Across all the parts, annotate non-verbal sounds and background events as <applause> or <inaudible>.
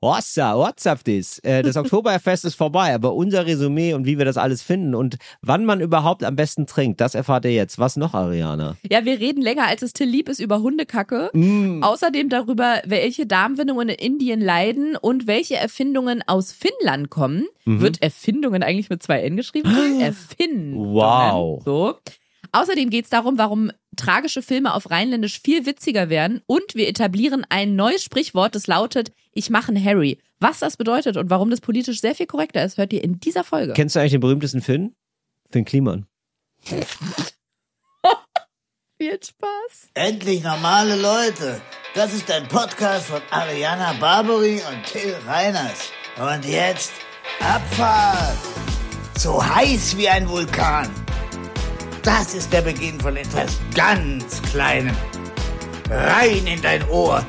What's up? Äh, das <laughs> Oktoberfest ist vorbei, aber unser Resümee und wie wir das alles finden und wann man überhaupt am besten trinkt, das erfahrt ihr jetzt. Was noch, Ariana? Ja, wir reden länger, als es Till lieb ist, über Hundekacke. Mm. Außerdem darüber, welche Darmwindungen in Indien leiden und welche Erfindungen aus Finnland kommen. Wird Erfindungen eigentlich mit zwei N geschrieben? <gasps> Erfindungen. Wow. So. Außerdem geht es darum, warum tragische Filme auf Rheinländisch viel witziger werden und wir etablieren ein neues Sprichwort, das lautet, ich mache einen Harry. Was das bedeutet und warum das politisch sehr viel korrekter ist, hört ihr in dieser Folge. Kennst du eigentlich den berühmtesten Finn? Finn Kliman. <laughs> Viel Spaß. Endlich normale Leute. Das ist ein Podcast von Ariana Barbary und Till Reiners. Und jetzt Abfahrt. So heiß wie ein Vulkan. Das ist der Beginn von etwas ganz Kleinem. Rein in dein Ohr.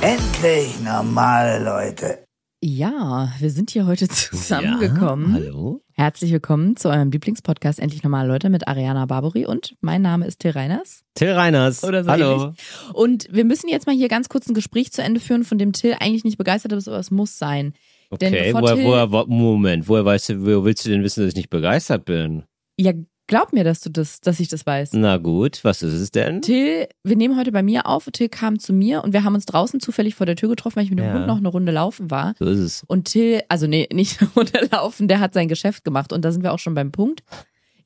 Endlich normale Leute. Ja, wir sind hier heute zusammengekommen. Ja, hallo? Herzlich willkommen zu eurem Lieblingspodcast Endlich Normale Leute mit Ariana Barbary und mein Name ist Till Reiners. Till Reiners. Oder so hallo. ähnlich. Und wir müssen jetzt mal hier ganz kurz ein Gespräch zu Ende führen, von dem Till eigentlich nicht begeistert ist, aber es muss sein. Okay, woher, woher, wo- Moment, woher weißt du, woher willst du denn wissen, dass ich nicht begeistert bin? Ja, glaub mir, dass du das, dass ich das weiß. Na gut, was ist es denn? Till, wir nehmen heute bei mir auf. Till kam zu mir und wir haben uns draußen zufällig vor der Tür getroffen, weil ich mit dem Ja. Hund noch eine Runde laufen war. So ist es. Und Till, also nee, <laughs> nicht eine Runde laufen, der hat sein Geschäft gemacht und da sind wir auch schon beim Punkt.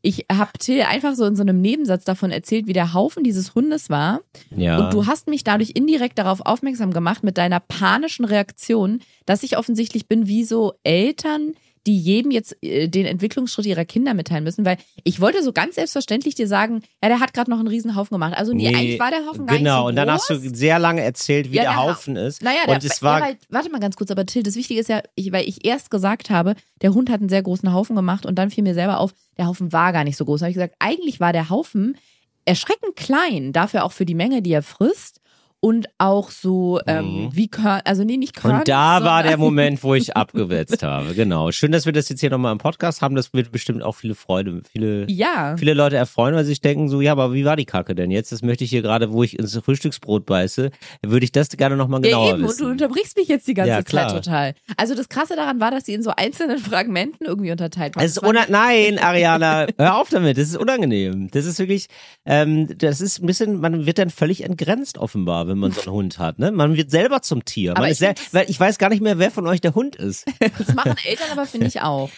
Ich habe Till einfach so in so einem Nebensatz davon erzählt, wie der Haufen dieses Hundes war. Ja. Und du hast mich dadurch indirekt darauf aufmerksam gemacht mit deiner panischen Reaktion, dass ich offensichtlich bin wie so Eltern, die jedem jetzt äh, den Entwicklungsschritt ihrer Kinder mitteilen müssen, weil ich wollte so ganz selbstverständlich dir sagen, ja, der hat gerade noch einen riesen Haufen gemacht. Also nee, eigentlich war der Haufen gar nicht Genau, so und dann hast du sehr lange erzählt, wie Ja, der der Ha- Haufen ist. Naja, der, und es war ja, weil, warte mal ganz kurz, aber Till, das Wichtige ist ja, ich, weil ich erst gesagt habe, der Hund hat einen sehr großen Haufen gemacht und dann fiel mir selber auf, der Haufen war gar nicht so groß. Da habe ich gesagt, eigentlich war der Haufen erschreckend klein, dafür auch für die Menge, die er frisst und auch so ähm, wie Körn, also nee, nicht Körn. Mhm. Und da war der Moment, wo ich <laughs> abgewetzt habe. Genau. Schön, dass wir das jetzt hier nochmal im Podcast haben. Das wird bestimmt auch viele Freude, viele, Ja. viele Leute erfreuen, weil sie sich denken so, ja, aber wie war die Kacke denn jetzt? Das möchte ich hier gerade, wo ich ins Frühstücksbrot beiße, würde ich das gerne nochmal Ja, genauer eben, und wissen. du unterbrichst mich jetzt die ganze Ja. Zeit total. Also das Krasse daran war, dass sie in so einzelnen <laughs> Fragmenten irgendwie unterteilt waren. Es ist Das war una Nein, Ariana, hör auf damit. Das ist unangenehm. Das ist wirklich, ähm, das ist ein bisschen, man wird dann völlig entgrenzt offenbar, wenn man so einen Hund hat. Ne? Man wird selber zum Tier. Aber ich das- weil ich weiß gar nicht mehr, wer von euch der Hund ist. <laughs> Das machen Eltern aber, finde ich, auch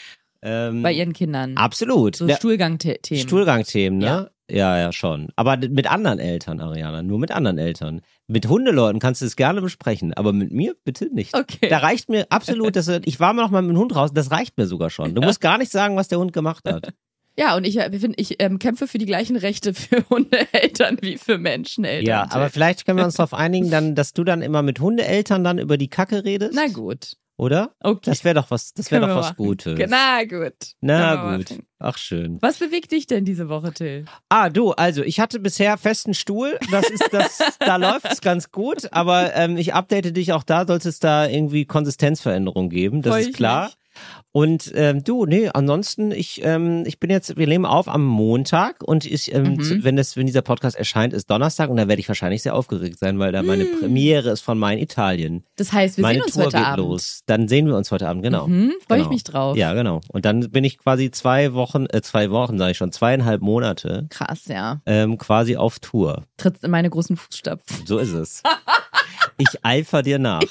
Ähm, bei ihren Kindern. absolut. So Der- Stuhlgang-Themen. Stuhlgangthemen, ne? Ja. ja, schon. Aber mit anderen Eltern, Ariana, nur mit anderen Eltern. Mit Hundeleuten kannst du es gerne besprechen, aber mit mir bitte nicht. Okay. Da reicht mir absolut, dass ich war mal noch mal mit dem Hund raus, das reicht mir sogar schon. Du musst gar nicht sagen, was der Hund gemacht hat. <laughs> Ja, und ich, ich ähm, kämpfe für die gleichen Rechte für <laughs> Hundeeltern wie für Menscheneltern. Ja, aber vielleicht können wir uns darauf einigen, dann, dass du dann immer mit Hundeeltern dann über die Kacke redest, Na gut. oder? Okay. Das wäre doch was, das wäre doch was machen. Gutes. Na gut. Na gut. machen. Ach schön. Was bewegt dich denn diese Woche, Till? Ah, du, also ich hatte bisher festen Stuhl. Das ist das, <laughs> da läuft's ganz gut. Aber ähm, ich update dich auch da, sollte es da irgendwie Konsistenzveränderungen geben. Das Freu ist klar. mich. Und ähm, du, nee, ansonsten, ich, ähm, ich bin jetzt, wir nehmen auf am Montag und ich, ähm, Mhm. zu, wenn das, wenn dieser Podcast erscheint, ist Donnerstag und da werde ich wahrscheinlich sehr aufgeregt sein, weil da meine Mm. Premiere ist von Mein Italien. Das heißt, wir meine sehen uns Tour heute geht Abend. los. Dann sehen wir uns heute Abend, genau. Mhm, Freue ich Genau. mich drauf. Ja, genau. Und dann bin ich quasi zwei Wochen, äh, zwei Wochen, sage ich schon, zweieinhalb Monate Krass, ja. ähm, quasi auf Tour. Trittst in meine großen Fußstapfen. So ist es. <laughs> Ich eifer dir nach.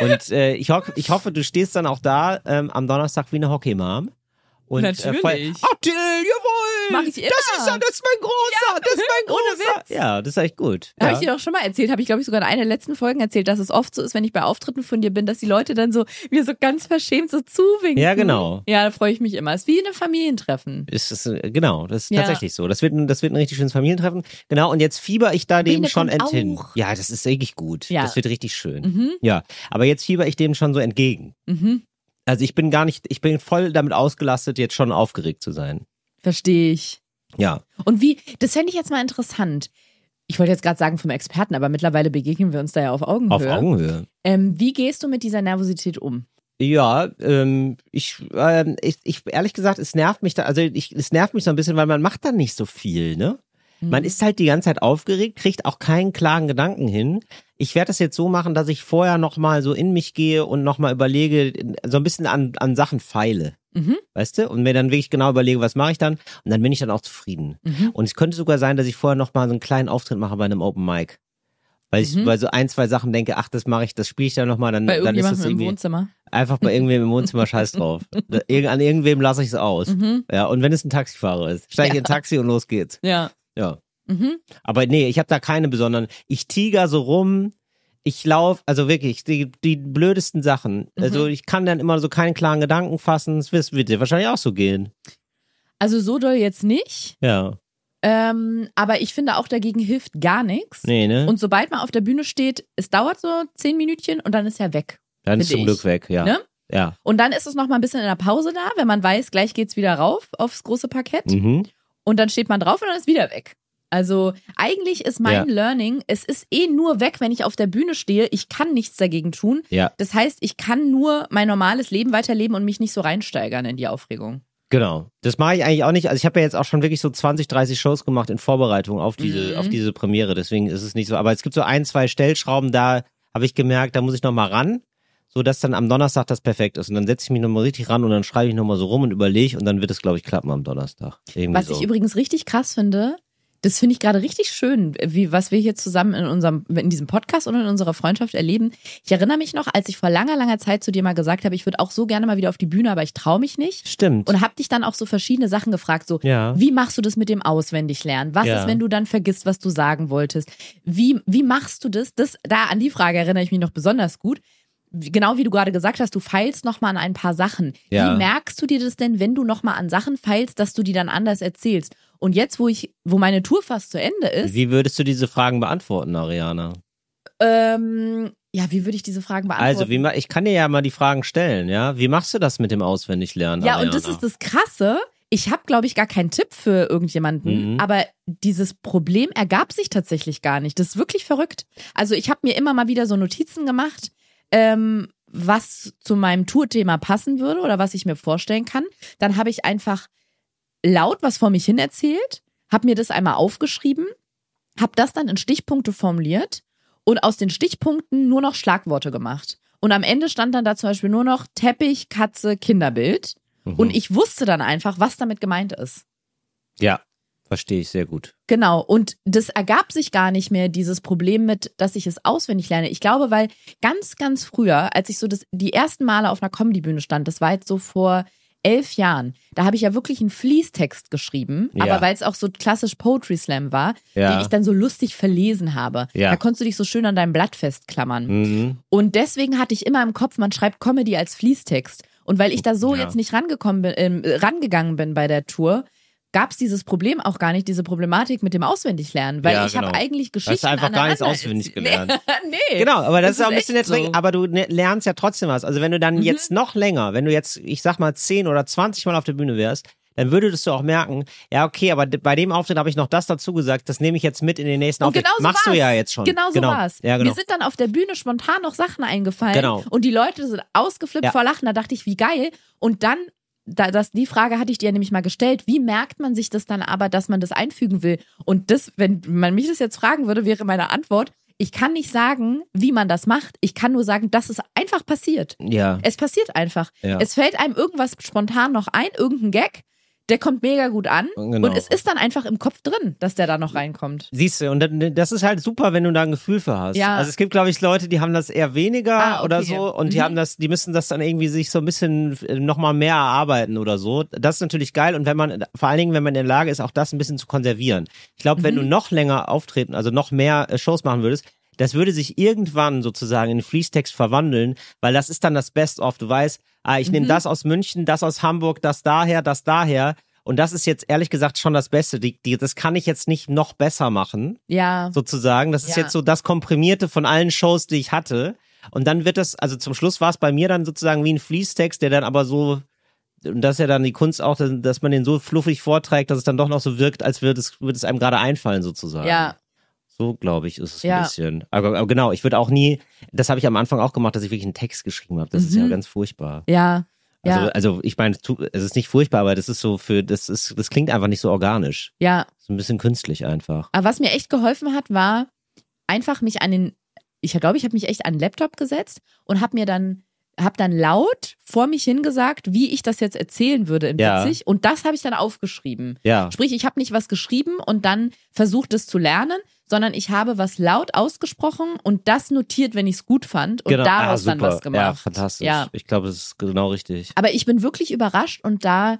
Und äh, ich, ho ich hoffe, du stehst dann auch da ähm, am Donnerstag wie eine Hockeymam. Und, Natürlich. Äh, voll, oh, Mach ich immer. Das ist, ja- das ist mein großer, das ist mein großer. Ja, das ist echt gut. Habe ja. ich dir doch schon mal erzählt, habe ich glaube ich sogar in einer der letzten Folgen erzählt, dass es oft so ist, wenn ich bei Auftritten von dir bin, dass die Leute dann so mir so ganz verschämt so zuwinken. Ja, genau. Ja, da freue ich mich immer. Es ist wie ein Familientreffen. Ist es, äh, genau, das ist Ja. tatsächlich so. Das wird, ein, das wird ein richtig schönes Familientreffen. Genau, und jetzt fieber ich da dem schon enthin. auch. Ja, das ist wirklich gut. Ja. Das wird richtig schön. Mhm. Ja, aber jetzt fieber ich dem schon so entgegen. Mhm. Also ich bin gar nicht, ich bin voll damit ausgelastet, jetzt schon aufgeregt zu sein. Verstehe ich. Ja. Und wie, das fände ich jetzt mal interessant. ich wollte jetzt gerade sagen vom Experten, aber mittlerweile begegnen wir uns da ja auf Augenhöhe. Auf Augenhöhe. Ähm, wie gehst du mit dieser Nervosität um? Ja, ähm, ich, ähm, ich, ich, ehrlich gesagt, es nervt mich da, also ich, es nervt mich so ein bisschen, weil man macht dann nicht so viel, ne? Man ist halt die ganze Zeit aufgeregt, kriegt auch keinen klaren Gedanken hin. Ich werde das jetzt so machen, dass ich vorher nochmal so in mich gehe und nochmal überlege, so ein bisschen an, an Sachen feile. Mhm. Weißt du? Und mir dann wirklich genau überlege, was mache ich dann? Und dann bin ich dann auch zufrieden. Mhm. Und es könnte sogar sein, dass ich vorher nochmal so einen kleinen Auftritt mache bei einem Open Mic. Weil ich Mhm. bei so ein, zwei Sachen denke, ach, das mache ich, das spiele ich dann nochmal, dann, Bei dann ist das irgendjemandem im irgendwie Wohnzimmer. einfach bei irgendwem im Wohnzimmer <laughs> scheiß drauf. Da- an irgendwem lasse ich es aus. Mhm. Ja, und wenn es ein Taxifahrer ist, steige ich in ein Taxi und los geht's. Ja. Ja. Mhm. Aber nee, ich habe da keine besonderen. Ich tiger so rum. Ich lauf, also wirklich, die, die blödesten Sachen. Mhm. Also ich kann dann immer so keinen klaren Gedanken fassen. Es wird dir wahrscheinlich auch so gehen. Also so doll jetzt nicht. Ja. Ähm, aber ich finde auch dagegen hilft gar nichts. Nee, ne? Und sobald man auf der Bühne steht, es dauert so zehn Minütchen und dann ist er weg. dann ist zum Glück ich. weg, ja. Ne? Ja. Und dann ist es noch mal ein bisschen in der Pause da, wenn man weiß, gleich geht's wieder rauf aufs große Parkett. Mhm. Und dann steht man drauf und dann ist wieder weg. Also eigentlich ist mein Ja. Learning, es ist eh nur weg, wenn ich auf der Bühne stehe. Ich kann nichts dagegen tun. Ja, Das heißt, ich kann nur mein normales Leben weiterleben und mich nicht so reinsteigern in die Aufregung. genau. Das mache ich eigentlich auch nicht. Also ich habe ja jetzt auch schon wirklich so 20, 30 Shows gemacht in Vorbereitung auf diese, Mhm. auf diese Premiere. Deswegen ist es nicht so. Aber es gibt so ein, zwei Stellschrauben, da habe ich gemerkt, da muss ich noch mal ran. So dass dann am Donnerstag das perfekt ist. Und dann setze ich mich nochmal richtig ran und dann schreibe ich nochmal so rum und überlege und dann wird es, glaube ich, klappen am Donnerstag. Irgendwie Was so. ich übrigens richtig krass finde, das finde ich gerade richtig schön, wie was wir hier zusammen in unserem in diesem Podcast und in unserer Freundschaft erleben. Ich erinnere mich noch, als ich vor langer langer Zeit zu dir mal gesagt habe, ich würde auch so gerne mal wieder auf die Bühne, aber ich traue mich nicht. Stimmt. Und habe dich dann auch so verschiedene Sachen gefragt, so Ja. wie machst du das mit dem Auswendiglernen? Was Ja. ist, wenn du dann vergisst, was du sagen wolltest? Wie wie machst du das? Das da an die Frage erinnere ich mich noch besonders gut. Genau wie du gerade gesagt hast, du feilst noch mal an ein paar Sachen. Ja. Wie merkst du dir das denn, wenn du noch mal an Sachen feilst, dass du die dann anders erzählst? Und jetzt, wo ich, wo meine Tour fast zu Ende ist, Wie würdest du diese Fragen beantworten, Ariana? ähm, ja, wie würde ich diese Fragen beantworten? Also, wie ich kann dir ja mal die Fragen stellen, ja? Wie machst du das mit dem Auswendiglernen? Ja, Ariana? und das ist das Krasse. Ich habe, glaube ich, gar keinen Tipp für irgendjemanden, Mhm. aber dieses Problem ergab sich tatsächlich gar nicht. Das ist wirklich verrückt. Also ich habe mir immer mal wieder so Notizen gemacht, ähm, was zu meinem Tourthema passen würde oder was ich mir vorstellen kann. Dann habe ich einfach laut was vor mich hin erzählt, habe mir das einmal aufgeschrieben, habe das dann in Stichpunkte formuliert und aus den Stichpunkten nur noch Schlagworte gemacht. Und am Ende stand dann da zum Beispiel nur noch Teppich, Katze, Kinderbild. Mhm. Und ich wusste dann einfach, was damit gemeint ist. Ja, verstehe ich sehr gut. Genau. Und das ergab sich gar nicht mehr, dieses Problem mit, dass ich es auswendig lerne. Ich glaube, weil ganz, ganz früher, als ich so das, die ersten Male auf einer Comedy-Bühne stand, das war jetzt so vor elf Jahren, da habe ich ja wirklich einen Fließtext geschrieben, Ja. aber weil es auch so klassisch Poetry Slam war, Ja. den ich dann so lustig verlesen habe. Ja. Da konntest du dich so schön an deinem Blatt festklammern. Mhm. Und deswegen hatte ich immer im Kopf, man schreibt Comedy als Fließtext. Und weil ich da so jetzt nicht rangekommen bin, äh, rangegangen bin bei der Tour, gab es dieses Problem auch gar nicht, diese Problematik mit dem Auswendiglernen, weil Ja, ich habe genau. eigentlich Hast du Geschichten einfach gar nichts auswendig <laughs> gelernt. <laughs> Nee, Genau, aber das, Das ist auch ein bisschen jetzt, so. aber du ne- lernst ja trotzdem was. Also wenn du dann Mhm. jetzt noch länger, wenn du jetzt, ich sag mal, 10 oder 20 Mal auf der Bühne wärst, dann würdest du auch merken, ja, okay, aber bei dem Auftritt habe ich noch das dazu gesagt, das nehme ich jetzt mit in den nächsten Und Auftritt. genau so Machst du war's. ja jetzt schon. Genau so genau. war's. Ja, genau. Mir sind dann auf der Bühne spontan noch Sachen eingefallen. Genau. Und die Leute sind ausgeflippt Ja. vor Lachen. Da dachte ich, wie geil. Und dann, da, das, die Frage hatte ich dir nämlich mal gestellt. Wie merkt man sich das dann aber, dass man das einfügen will? Und das, wenn man mich das jetzt fragen würde, wäre meine Antwort, ich kann nicht sagen, wie man das macht. Ich kann nur sagen, dass es einfach passiert. Ja. Es passiert einfach. Ja. Es fällt einem irgendwas spontan noch ein, irgendein Gag, der kommt mega gut an. Genau. Und es ist dann einfach im Kopf drin, dass der da noch reinkommt. Siehst du, und das ist halt super, wenn du da ein Gefühl für hast. Ja. Also es gibt, glaube ich, Leute, die haben das eher weniger Ah, okay. oder so und die Mhm. haben das, die müssen das dann irgendwie sich so ein bisschen nochmal mehr erarbeiten oder so. Das ist natürlich geil und wenn man, vor allen Dingen, wenn man in der Lage ist, auch das ein bisschen zu konservieren. Ich glaube, wenn Mhm. du noch länger auftreten, also noch mehr äh, Shows machen würdest, das würde sich irgendwann sozusagen in Fließtext verwandeln, weil das ist dann das Best-of. Du weißt, ah, ich nehme Mhm. das aus München, das aus Hamburg, das daher, das daher. Und das ist jetzt ehrlich gesagt schon das Beste. Die, die, das kann ich jetzt nicht noch besser machen Ja. sozusagen. Das ist Ja. jetzt so das Komprimierte von allen Shows, die ich hatte. Und dann wird das, also zum Schluss war es bei mir dann sozusagen wie ein Fließtext, der dann aber so, und das ist ja dann die Kunst auch, dass- dass man den so fluffig vorträgt, dass es dann doch noch so wirkt, als würde es, würde es einem gerade einfallen sozusagen. Ja. So, glaube ich, ist es Ja. ein bisschen. Aber, aber genau, ich würde auch nie, das habe ich am Anfang auch gemacht, dass ich wirklich einen Text geschrieben habe. Das ist ja Mhm. ganz furchtbar. Ja. Ja. Also, also ich meine, es ist nicht furchtbar, aber das ist so für, das ist, das klingt einfach nicht so organisch. ja. So ein bisschen künstlich einfach. Aber was mir echt geholfen hat, war einfach mich an den, ich glaube, ich habe mich echt an den Laptop gesetzt und habe mir dann, habe dann laut vor mich hingesagt, wie ich das jetzt erzählen würde in Ja. Witzig. Und das habe ich dann aufgeschrieben. Ja. Sprich, ich habe nicht was geschrieben und dann versucht es zu lernen, sondern ich habe was laut ausgesprochen und das notiert, wenn ich es gut fand und daraus ah, dann was gemacht. Ja, fantastisch. Ja. Ich glaube, das ist genau richtig. Aber ich bin wirklich überrascht und da,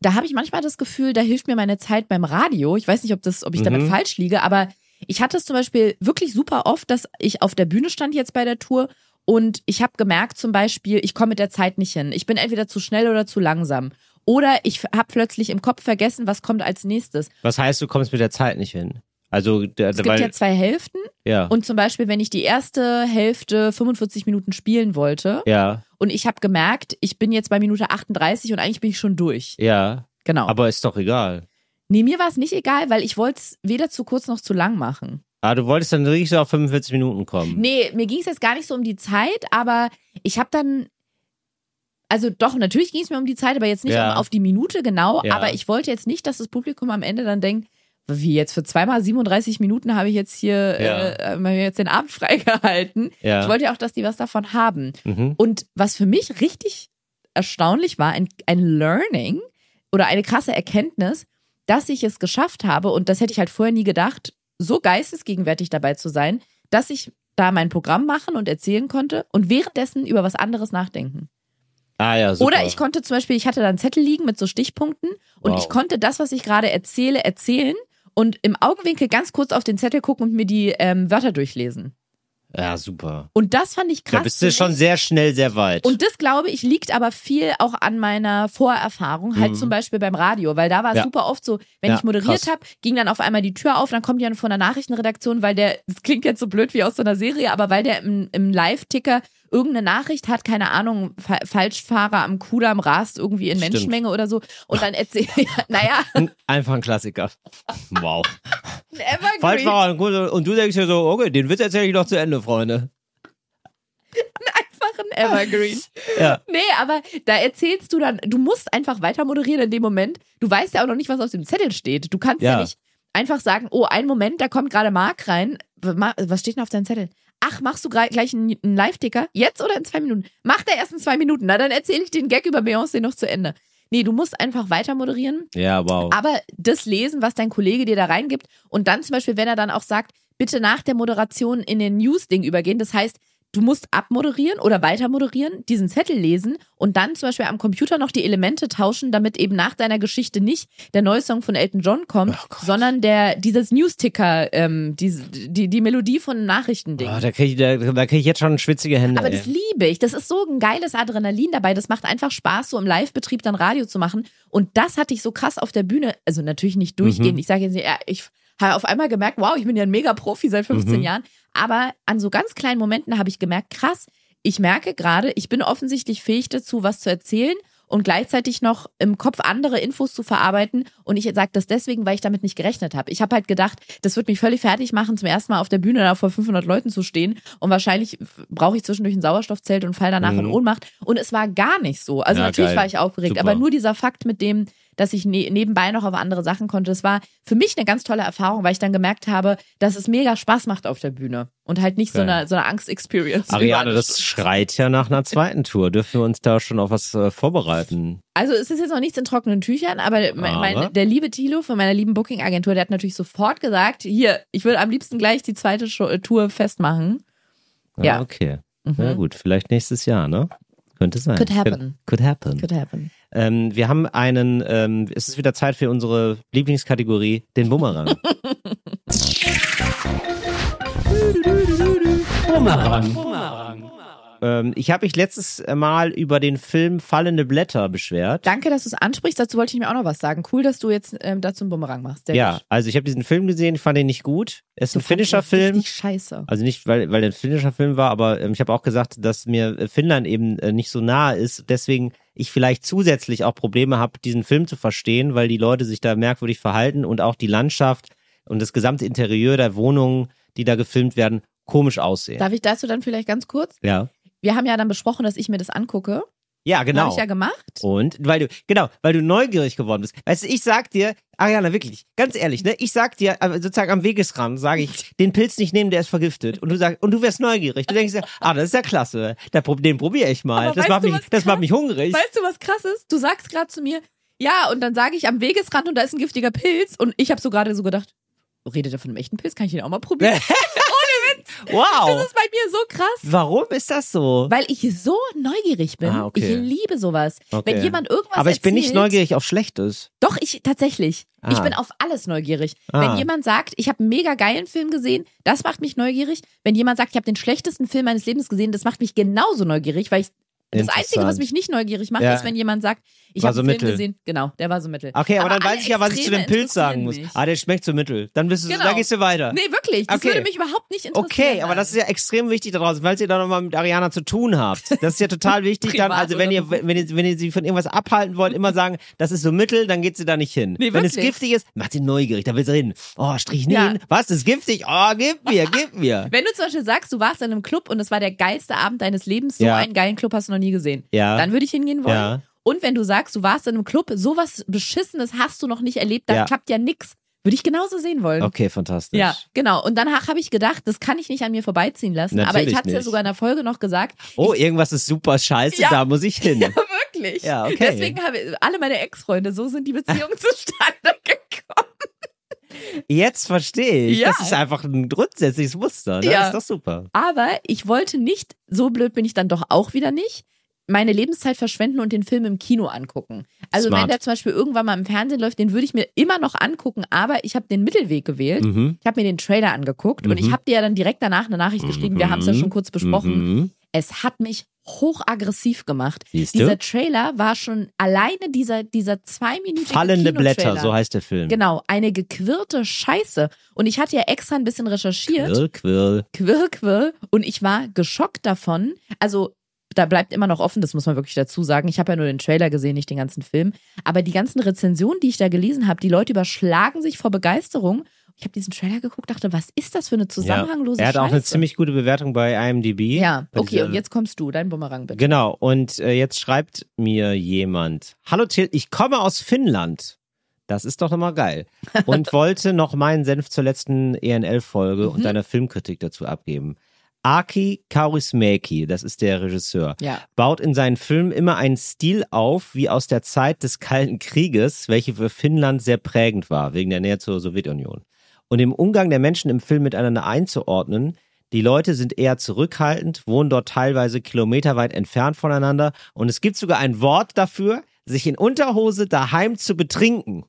da habe ich manchmal das Gefühl, da hilft mir meine Zeit beim Radio. Ich weiß nicht, ob das, ob ich damit Mhm. falsch liege, aber ich hatte es zum Beispiel wirklich super oft, dass ich auf der Bühne stand jetzt bei der Tour und ich habe gemerkt zum Beispiel, ich komme mit der Zeit nicht hin. Ich bin entweder zu schnell oder zu langsam. Oder ich habe plötzlich im Kopf vergessen, was kommt als nächstes. Was heißt, du kommst mit der Zeit nicht hin? Also, der, Es gibt weil, ja zwei Hälften ja, und zum Beispiel, wenn ich die erste Hälfte 45 Minuten spielen wollte ja, und ich habe gemerkt, ich bin jetzt bei Minute 38 und eigentlich bin ich schon durch. ja. Genau. Aber ist doch egal. Nee, mir war es nicht egal, weil ich wollte es weder zu kurz noch zu lang machen. Ah, du wolltest dann wirklich so auf 45 Minuten kommen. Nee, mir ging es jetzt gar nicht so um die Zeit, aber ich habe dann. Also doch, natürlich ging es mir um die Zeit, aber jetzt nicht Ja. um auf die Minute genau. Ja. Aber ich wollte jetzt nicht, dass das Publikum am Ende dann denkt, wie jetzt für zweimal 37 Minuten habe ich jetzt hier Ja. äh, jetzt den Abend <laughs> freigehalten. Ja. Ich wollte ja auch, dass die was davon haben. Mhm. Und was für mich richtig erstaunlich war, ein, ein Learning oder eine krasse Erkenntnis, dass ich es geschafft habe, und das hätte ich halt vorher nie gedacht, so geistesgegenwärtig dabei zu sein, dass ich da mein Programm machen und erzählen konnte und währenddessen über was anderes nachdenken. Ah ja, super. Oder ich konnte zum Beispiel, ich hatte da einen Zettel liegen mit so Stichpunkten und Wow. ich konnte das, was ich gerade erzähle, erzählen und im Augenwinkel ganz kurz auf den Zettel gucken und mir die ähm, Wörter durchlesen. Ja, super. Und das fand ich krass. Da bist du schon sehr schnell, sehr weit. Und das, glaube ich, liegt aber viel auch an meiner Vorerfahrung, halt Mhm. zum Beispiel beim Radio, weil da war es Ja. super oft so, wenn Ja, ich moderiert habe, ging dann auf einmal die Tür auf, dann kommt jemand von der Nachrichtenredaktion, weil der, <laughs> das klingt jetzt so blöd wie aus so einer Serie, aber weil der im, im Live-Ticker irgendeine Nachricht hat, keine Ahnung, Fa Falschfahrer am Kudamm rast irgendwie in Stimmt. Menschenmenge oder so und dann erzählt, <laughs> ja, naja, Einfach ein Klassiker. Wow. ein Evergreen. Falschfahrer und, gut, und du denkst dir so, okay, den Witz erzähle ich noch zu Ende, Freunde. einfach ein Evergreen. <laughs> Ja. Nee, aber da erzählst du dann, du musst einfach weiter moderieren in dem Moment. Du weißt ja auch noch nicht, was auf dem Zettel steht. Du kannst ja, Ja. nicht einfach sagen, oh, einen Moment, da kommt gerade Marc rein. Was steht denn auf deinem Zettel? Ach, machst du gleich einen, einen Live-Ticker? Jetzt oder in zwei Minuten? Mach der erst in zwei Minuten. Na, dann erzähle ich den Gag über Beyoncé noch zu Ende. Nee, du musst einfach weiter moderieren Ja, wow. aber das lesen, was dein Kollege dir da reingibt und dann zum Beispiel, wenn er dann auch sagt, bitte nach der Moderation in den News-Ding übergehen, das heißt, du musst abmoderieren oder weiter moderieren, diesen Zettel lesen und dann zum Beispiel am Computer noch die Elemente tauschen, damit eben nach deiner Geschichte nicht der neue Song von Elton John kommt, Oh sondern der dieses News-Ticker, ähm, diese, die, die Melodie von Nachrichtending. Oh, da kriege ich, da, da krieg ich jetzt schon schwitzige Hände. Aber ey. das liebe ich. Das ist so ein geiles Adrenalin dabei. Das macht einfach Spaß, so im Live-Betrieb dann Radio zu machen. Und das hatte ich so krass auf der Bühne. Also natürlich nicht durchgehend. Mhm. Ich sage jetzt nicht, ja, ich habe auf einmal gemerkt, wow, ich bin ja ein Mega-Profi seit 15 Mhm. Jahren. Aber an so ganz kleinen Momenten habe ich gemerkt, krass, ich merke gerade, ich bin offensichtlich fähig dazu, was zu erzählen und gleichzeitig noch im Kopf andere Infos zu verarbeiten. Und ich sage das deswegen, weil ich damit nicht gerechnet habe. Ich habe halt gedacht, das wird mich völlig fertig machen, zum ersten Mal auf der Bühne da vor 500 Leuten zu stehen. Und wahrscheinlich brauche ich zwischendurch ein Sauerstoffzelt und fall danach in Mhm. Ohnmacht. Und es war gar nicht so. Also Ja, natürlich geil. war ich aufgeregt, Super. aber nur dieser Fakt mit dem, dass ich ne nebenbei noch auf andere Sachen konnte, das war für mich eine ganz tolle Erfahrung, weil ich dann gemerkt habe, dass es mega Spaß macht auf der Bühne und halt nicht so Geil. eine, so eine Angst-Experience. Ariane, das schreit ja nach einer zweiten Tour. Dürfen wir uns da schon auf was äh, vorbereiten? Also es ist jetzt noch nichts in trockenen Tüchern, aber, mein, mein, der liebe Thilo von meiner lieben Booking-Agentur, der hat natürlich sofort gesagt, hier, ich will am liebsten gleich die zweite Show, äh, Tour festmachen. Ja. Ah, okay. Mhm. Na gut, vielleicht nächstes Jahr, ne? Könnte sein. Could happen. Could happen. Could happen. Ähm, wir haben einen, ähm, es ist wieder Zeit für unsere Lieblingskategorie, den <laughs> Bumerang. ähm, ich habe mich letztes Mal über den Film Fallende Blätter beschwert. Danke, dass du es ansprichst. Dazu wollte ich mir auch noch was sagen. Cool, dass du jetzt ähm, dazu einen Bumerang machst. Sehr ja, gut. also ich habe diesen Film gesehen, ich fand den nicht gut. Es ist Du ein finnischer Film. Richtig scheiße. Also nicht, weil, weil der ein finnischer Film war, aber ähm, ich habe auch gesagt, dass mir Finnland eben äh, nicht so nahe ist. Deswegen ich vielleicht zusätzlich auch Probleme habe, diesen Film zu verstehen, weil die Leute sich da merkwürdig verhalten und auch die Landschaft und das gesamte Interieur der Wohnungen, die da gefilmt werden, komisch aussehen. Darf ich dazu dann vielleicht ganz kurz? ja. Wir haben ja dann besprochen, dass ich mir das angucke. Ja, genau. Habe ich ja gemacht. Und weil du, genau, weil du neugierig geworden bist. Weißt du, ich sag dir, Ariana, wirklich, ganz ehrlich, ne, ich sag dir, äh, sozusagen am Wegesrand, sage ich, <laughs> den Pilz nicht nehmen, der ist vergiftet. Und du sagst, und du wirst neugierig. Du denkst dir, ah, das ist ja klasse. Den probiere ich mal. Aber Das macht du, mich, das macht mich hungrig. Weißt du, was krass ist? Du sagst gerade zu mir, ja, und dann sage ich am Wegesrand und da ist ein giftiger Pilz. Und ich habe so gerade so gedacht, redet er von einem echten Pilz? Kann ich den auch mal probieren? <laughs> wow. Das ist bei mir so krass. Warum ist das so? Weil ich so neugierig bin. Ah, okay. Ich liebe sowas. Okay. Wenn jemand irgendwas Aber ich bin nicht erzählt- neugierig auf Schlechtes. Doch, ich tatsächlich. Ich Ah. bin auf alles neugierig. Ah. Wenn jemand sagt, ich habe einen mega geilen Film gesehen, das macht mich neugierig. Wenn jemand sagt, ich habe den schlechtesten Film meines Lebens gesehen, das macht mich genauso neugierig, weil ich das Einzige, was mich nicht neugierig macht, Ja. ist, wenn jemand sagt, ich habe so einen Film mittel. gesehen. Genau, der war so mittel. Okay, aber, dann alle weiß ich ja, was ich zu dem Pilz sagen muss. interessieren Ah, der schmeckt so mittel. Dann bist du, Genau. da gehst du weiter. Nee, wirklich. Das Okay. würde mich überhaupt nicht interessieren. Okay, aber das ist ja extrem wichtig da draußen, falls ihr da nochmal mit Ariana zu tun habt. Das ist ja total <laughs> wichtig dann, also wenn ihr, wenn ihr, wenn ihr sie von irgendwas abhalten wollt, immer sagen, das ist so mittel, dann geht sie da nicht hin. Nee, wenn es giftig ist, macht sie neugierig, da will sie hin. Oh, Strychnin, Ja. was, das ist giftig? Oh, gib mir, gib mir. <laughs> Wenn du zum Beispiel sagst, du warst in einem Club und es war der geilste Abend deines Lebens, so einen geilen Club hast du noch nie gesehen, Ja. dann würde ich hingehen wollen. Ja. Und wenn du sagst, du warst in einem Club, sowas Beschissenes hast du noch nicht erlebt, dann Ja. klappt ja nix. Würde ich genauso sehen wollen. Okay, fantastisch. Ja, genau. Und danach habe ich gedacht, das kann ich nicht an mir vorbeiziehen lassen. aber Natürlich ich hatte es ja sogar in der Folge noch gesagt. Oh, irgendwas ist super scheiße, Ja. da muss ich <laughs> hin. Ja, wirklich. Ja, okay. Deswegen habe ich, alle meine Ex-Freunde, so sind die Beziehungen <laughs> zustande gekommen. Jetzt verstehe ich. Ja. Das ist einfach ein grundsätzliches Muster. Das Ja. ist doch super. Aber ich wollte nicht, so blöd bin ich dann doch auch wieder nicht, meine Lebenszeit verschwenden und den Film im Kino angucken. Also Smart. wenn der zum Beispiel irgendwann mal im Fernsehen läuft, den würde ich mir immer noch angucken, aber ich habe den Mittelweg gewählt. Mhm. Ich habe mir den Trailer angeguckt und ich habe dir ja dann direkt danach eine Nachricht geschrieben. Wir haben es ja schon kurz besprochen. Es hat mich hochaggressiv gemacht. Siehst du? Dieser Trailer war schon alleine dieser, dieser zweiminütige Fallende Blätter, so heißt der Film. Genau, eine gequirlte Scheiße. Und ich hatte ja extra ein bisschen recherchiert. Quirl, quirl. Quirl, quirl. Und ich war geschockt davon. Also, da bleibt immer noch offen, das muss man wirklich dazu sagen. Ich habe ja nur den Trailer gesehen, nicht den ganzen Film. Aber die ganzen Rezensionen, die ich da gelesen habe, die Leute überschlagen sich vor Begeisterung. Ich habe diesen Trailer geguckt, dachte, was ist das für eine zusammenhanglose Er hat Scheiße? auch eine ziemlich gute Bewertung bei IMDb. Ja, Bei okay, dieser- und jetzt kommst du, dein Bumerang bitte. Genau, und äh, jetzt schreibt mir jemand, Hallo Till, ich komme aus Finnland. Das ist doch nochmal geil. <laughs> Und wollte noch meinen Senf zur letzten ENL-Folge Mhm. und deiner Filmkritik dazu abgeben. Aki Kaurismäki, das ist der Regisseur, Ja. baut in seinen Filmen immer einen Stil auf, wie aus der Zeit des Kalten Krieges, welche für Finnland sehr prägend war, wegen der Nähe zur Sowjetunion. Und im Umgang der Menschen im Film miteinander einzuordnen, die Leute sind eher zurückhaltend, wohnen dort teilweise kilometerweit entfernt voneinander und es gibt sogar ein Wort dafür, sich in Unterhose daheim zu betrinken.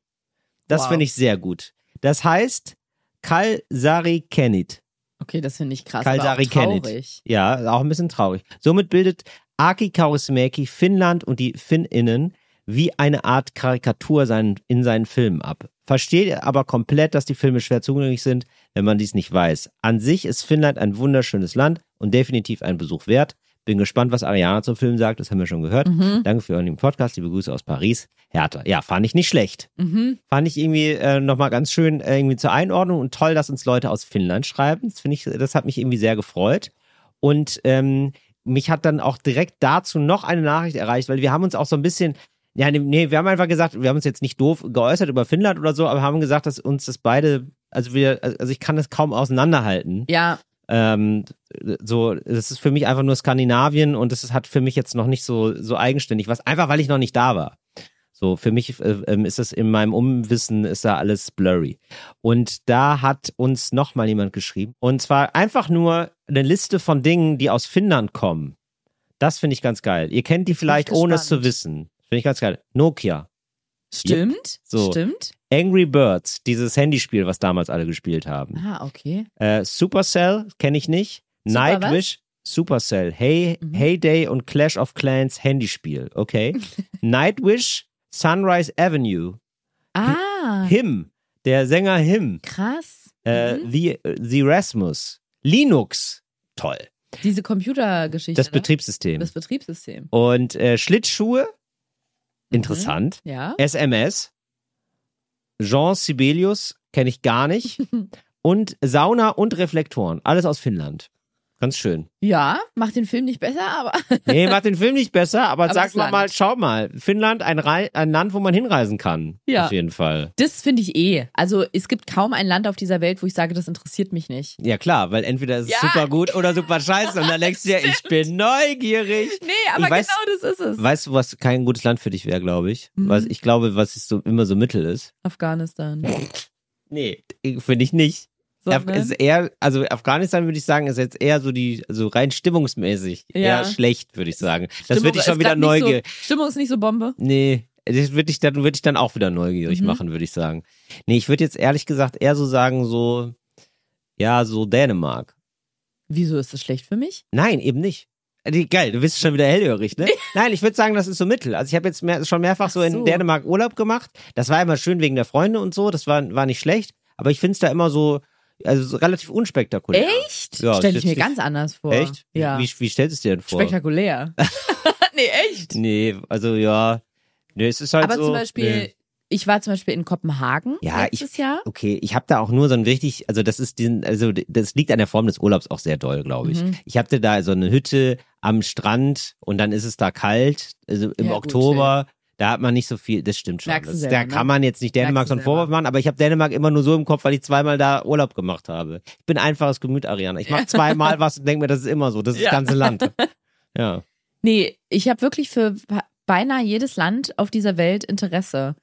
Das Wow. finde ich sehr gut. Das heißt Kalsari Kenit. Okay, das finde ich krass. Kalsari Kenit. traurig. Ja, auch ein bisschen traurig. Somit bildet Aki Kaurismäki Finnland und die Finninnen wie eine Art Karikatur seinen, in seinen Filmen ab. Versteht aber komplett, dass die Filme schwer zugänglich sind, wenn man dies nicht weiß. An sich ist Finnland ein wunderschönes Land und definitiv ein Besuch wert. Bin gespannt, was Ariana zum Film sagt, das haben wir schon gehört. Mhm. Danke für euren Podcast, liebe Grüße aus Paris. Hertha. Ja, fand ich nicht schlecht. Mhm. Fand ich irgendwie äh, nochmal ganz schön äh, irgendwie zur Einordnung und toll, dass uns Leute aus Finnland schreiben. Das finde ich, das hat mich irgendwie sehr gefreut. Und ähm, mich hat dann auch direkt dazu noch eine Nachricht erreicht, weil wir haben uns auch so ein bisschen, ja, nee, nee, wir haben einfach gesagt, wir haben uns jetzt nicht doof geäußert über Finnland oder so, aber haben gesagt, dass uns das beide, also wir, also ich kann das kaum auseinanderhalten. Ja, Ähm, so, das ist für mich einfach nur Skandinavien und das hat für mich jetzt noch nicht so, so eigenständig was, einfach weil ich noch nicht da war. So, für mich äh, ähm, ist das in meinem Umwissen ist da alles blurry. Und da hat uns nochmal jemand geschrieben. Und zwar einfach nur eine Liste von Dingen, die aus Finnland kommen. Das finde ich ganz geil. Ihr kennt die vielleicht, ohne es zu wissen. Finde ich ganz geil. Nokia. stimmt. So. Stimmt. Angry Birds, dieses Handyspiel, was damals alle gespielt haben. Ah, okay. Äh, Supercell kenne ich nicht. Super Nightwish, Supercell, Hey, Mhm. Heyday und Clash of Clans Handyspiel, okay. <laughs> Nightwish, Sunrise Avenue, Ah, Him, der Sänger Him, krass. äh, Mhm. The, The Rasmus, Linux, toll, Diese Computergeschichte. das ne? Betriebssystem. Das Betriebssystem. und äh, Schlittschuhe, Mhm. interessant, Ja. SMS, Jean Sibelius, kenne ich gar nicht. <laughs> und Sauna und Reflektoren, alles aus Finnland. Ganz schön. Ja, macht den Film nicht besser, aber <laughs> Nee, macht den Film nicht besser, aber, Aber sag mal mal, schau mal, Finnland, ein, ein Land, wo man hinreisen kann. Ja. Auf jeden Fall. das finde ich eh. Also es gibt kaum ein Land auf dieser Welt, wo ich sage, das interessiert mich nicht. Ja klar, weil entweder ist es Ja. super gut oder super scheiße und dann denkst du dir, <laughs> ich bin neugierig. Nee, aber Ich weiß- genau das ist es. Weißt du, was kein gutes Land für dich wäre, glaube ich? Mhm. Was ich glaube, was ist so immer so Mittel ist? Afghanistan. <laughs> Nee, finde ich nicht. Sondern- ist eher, also Afghanistan würde ich sagen, ist jetzt eher so die, also rein stimmungsmäßig Ja. eher schlecht, würde ich sagen. Das würde ich schon wieder neugierig. So, Stimmung ist nicht so Bombe. Nee, das würde ich dann, würde ich dann auch wieder neugierig Mhm. machen, würde ich sagen. Nee, ich würde jetzt ehrlich gesagt eher so sagen, so, ja, so Dänemark. Wieso ist das schlecht für mich? Nein, eben nicht. Äh, Geil, du bist schon wieder hellhörig, ne? <laughs> Nein, ich würde sagen, das ist so Mittel. Also ich habe jetzt mehr, schon mehrfach so, Ach in so. Dänemark Urlaub gemacht. Das war immer schön wegen der Freunde und so. Das war, war nicht schlecht. Aber ich finde es da immer so, also so relativ unspektakulär. Echt? Ja, Stell ist ich mir ganz anders vor. Echt? Wie- Ja. Wie, wie stellst du es dir denn vor? Spektakulär. <laughs> <laughs> nee, echt. Nee, also ja. Nee, es ist halt Aber so. zum Beispiel, nee. ich war zum Beispiel in Kopenhagen Ja, letztes Jahr. Okay, ich habe da auch nur so ein richtig, also das ist den, also das liegt an der Form des Urlaubs auch sehr doll, glaube ich. Mhm. Ich hatte da so eine Hütte am Strand und dann ist es da kalt, also im Ja, gut, Oktober. Da hat man nicht so viel, das stimmt schon. Das, selber, da ne? kann man jetzt nicht Dänemark so einen Vorwurf machen, aber ich habe Dänemark immer nur so im Kopf, weil ich zweimal da Urlaub gemacht habe. Ich bin einfaches Gemüt, Ariana. Ich mache zweimal <laughs> was und denke mir, das ist immer so. Das ist Ja. das ganze Land. <laughs> Ja. Nee, ich habe wirklich für beinahe jedes Land auf dieser Welt Interesse.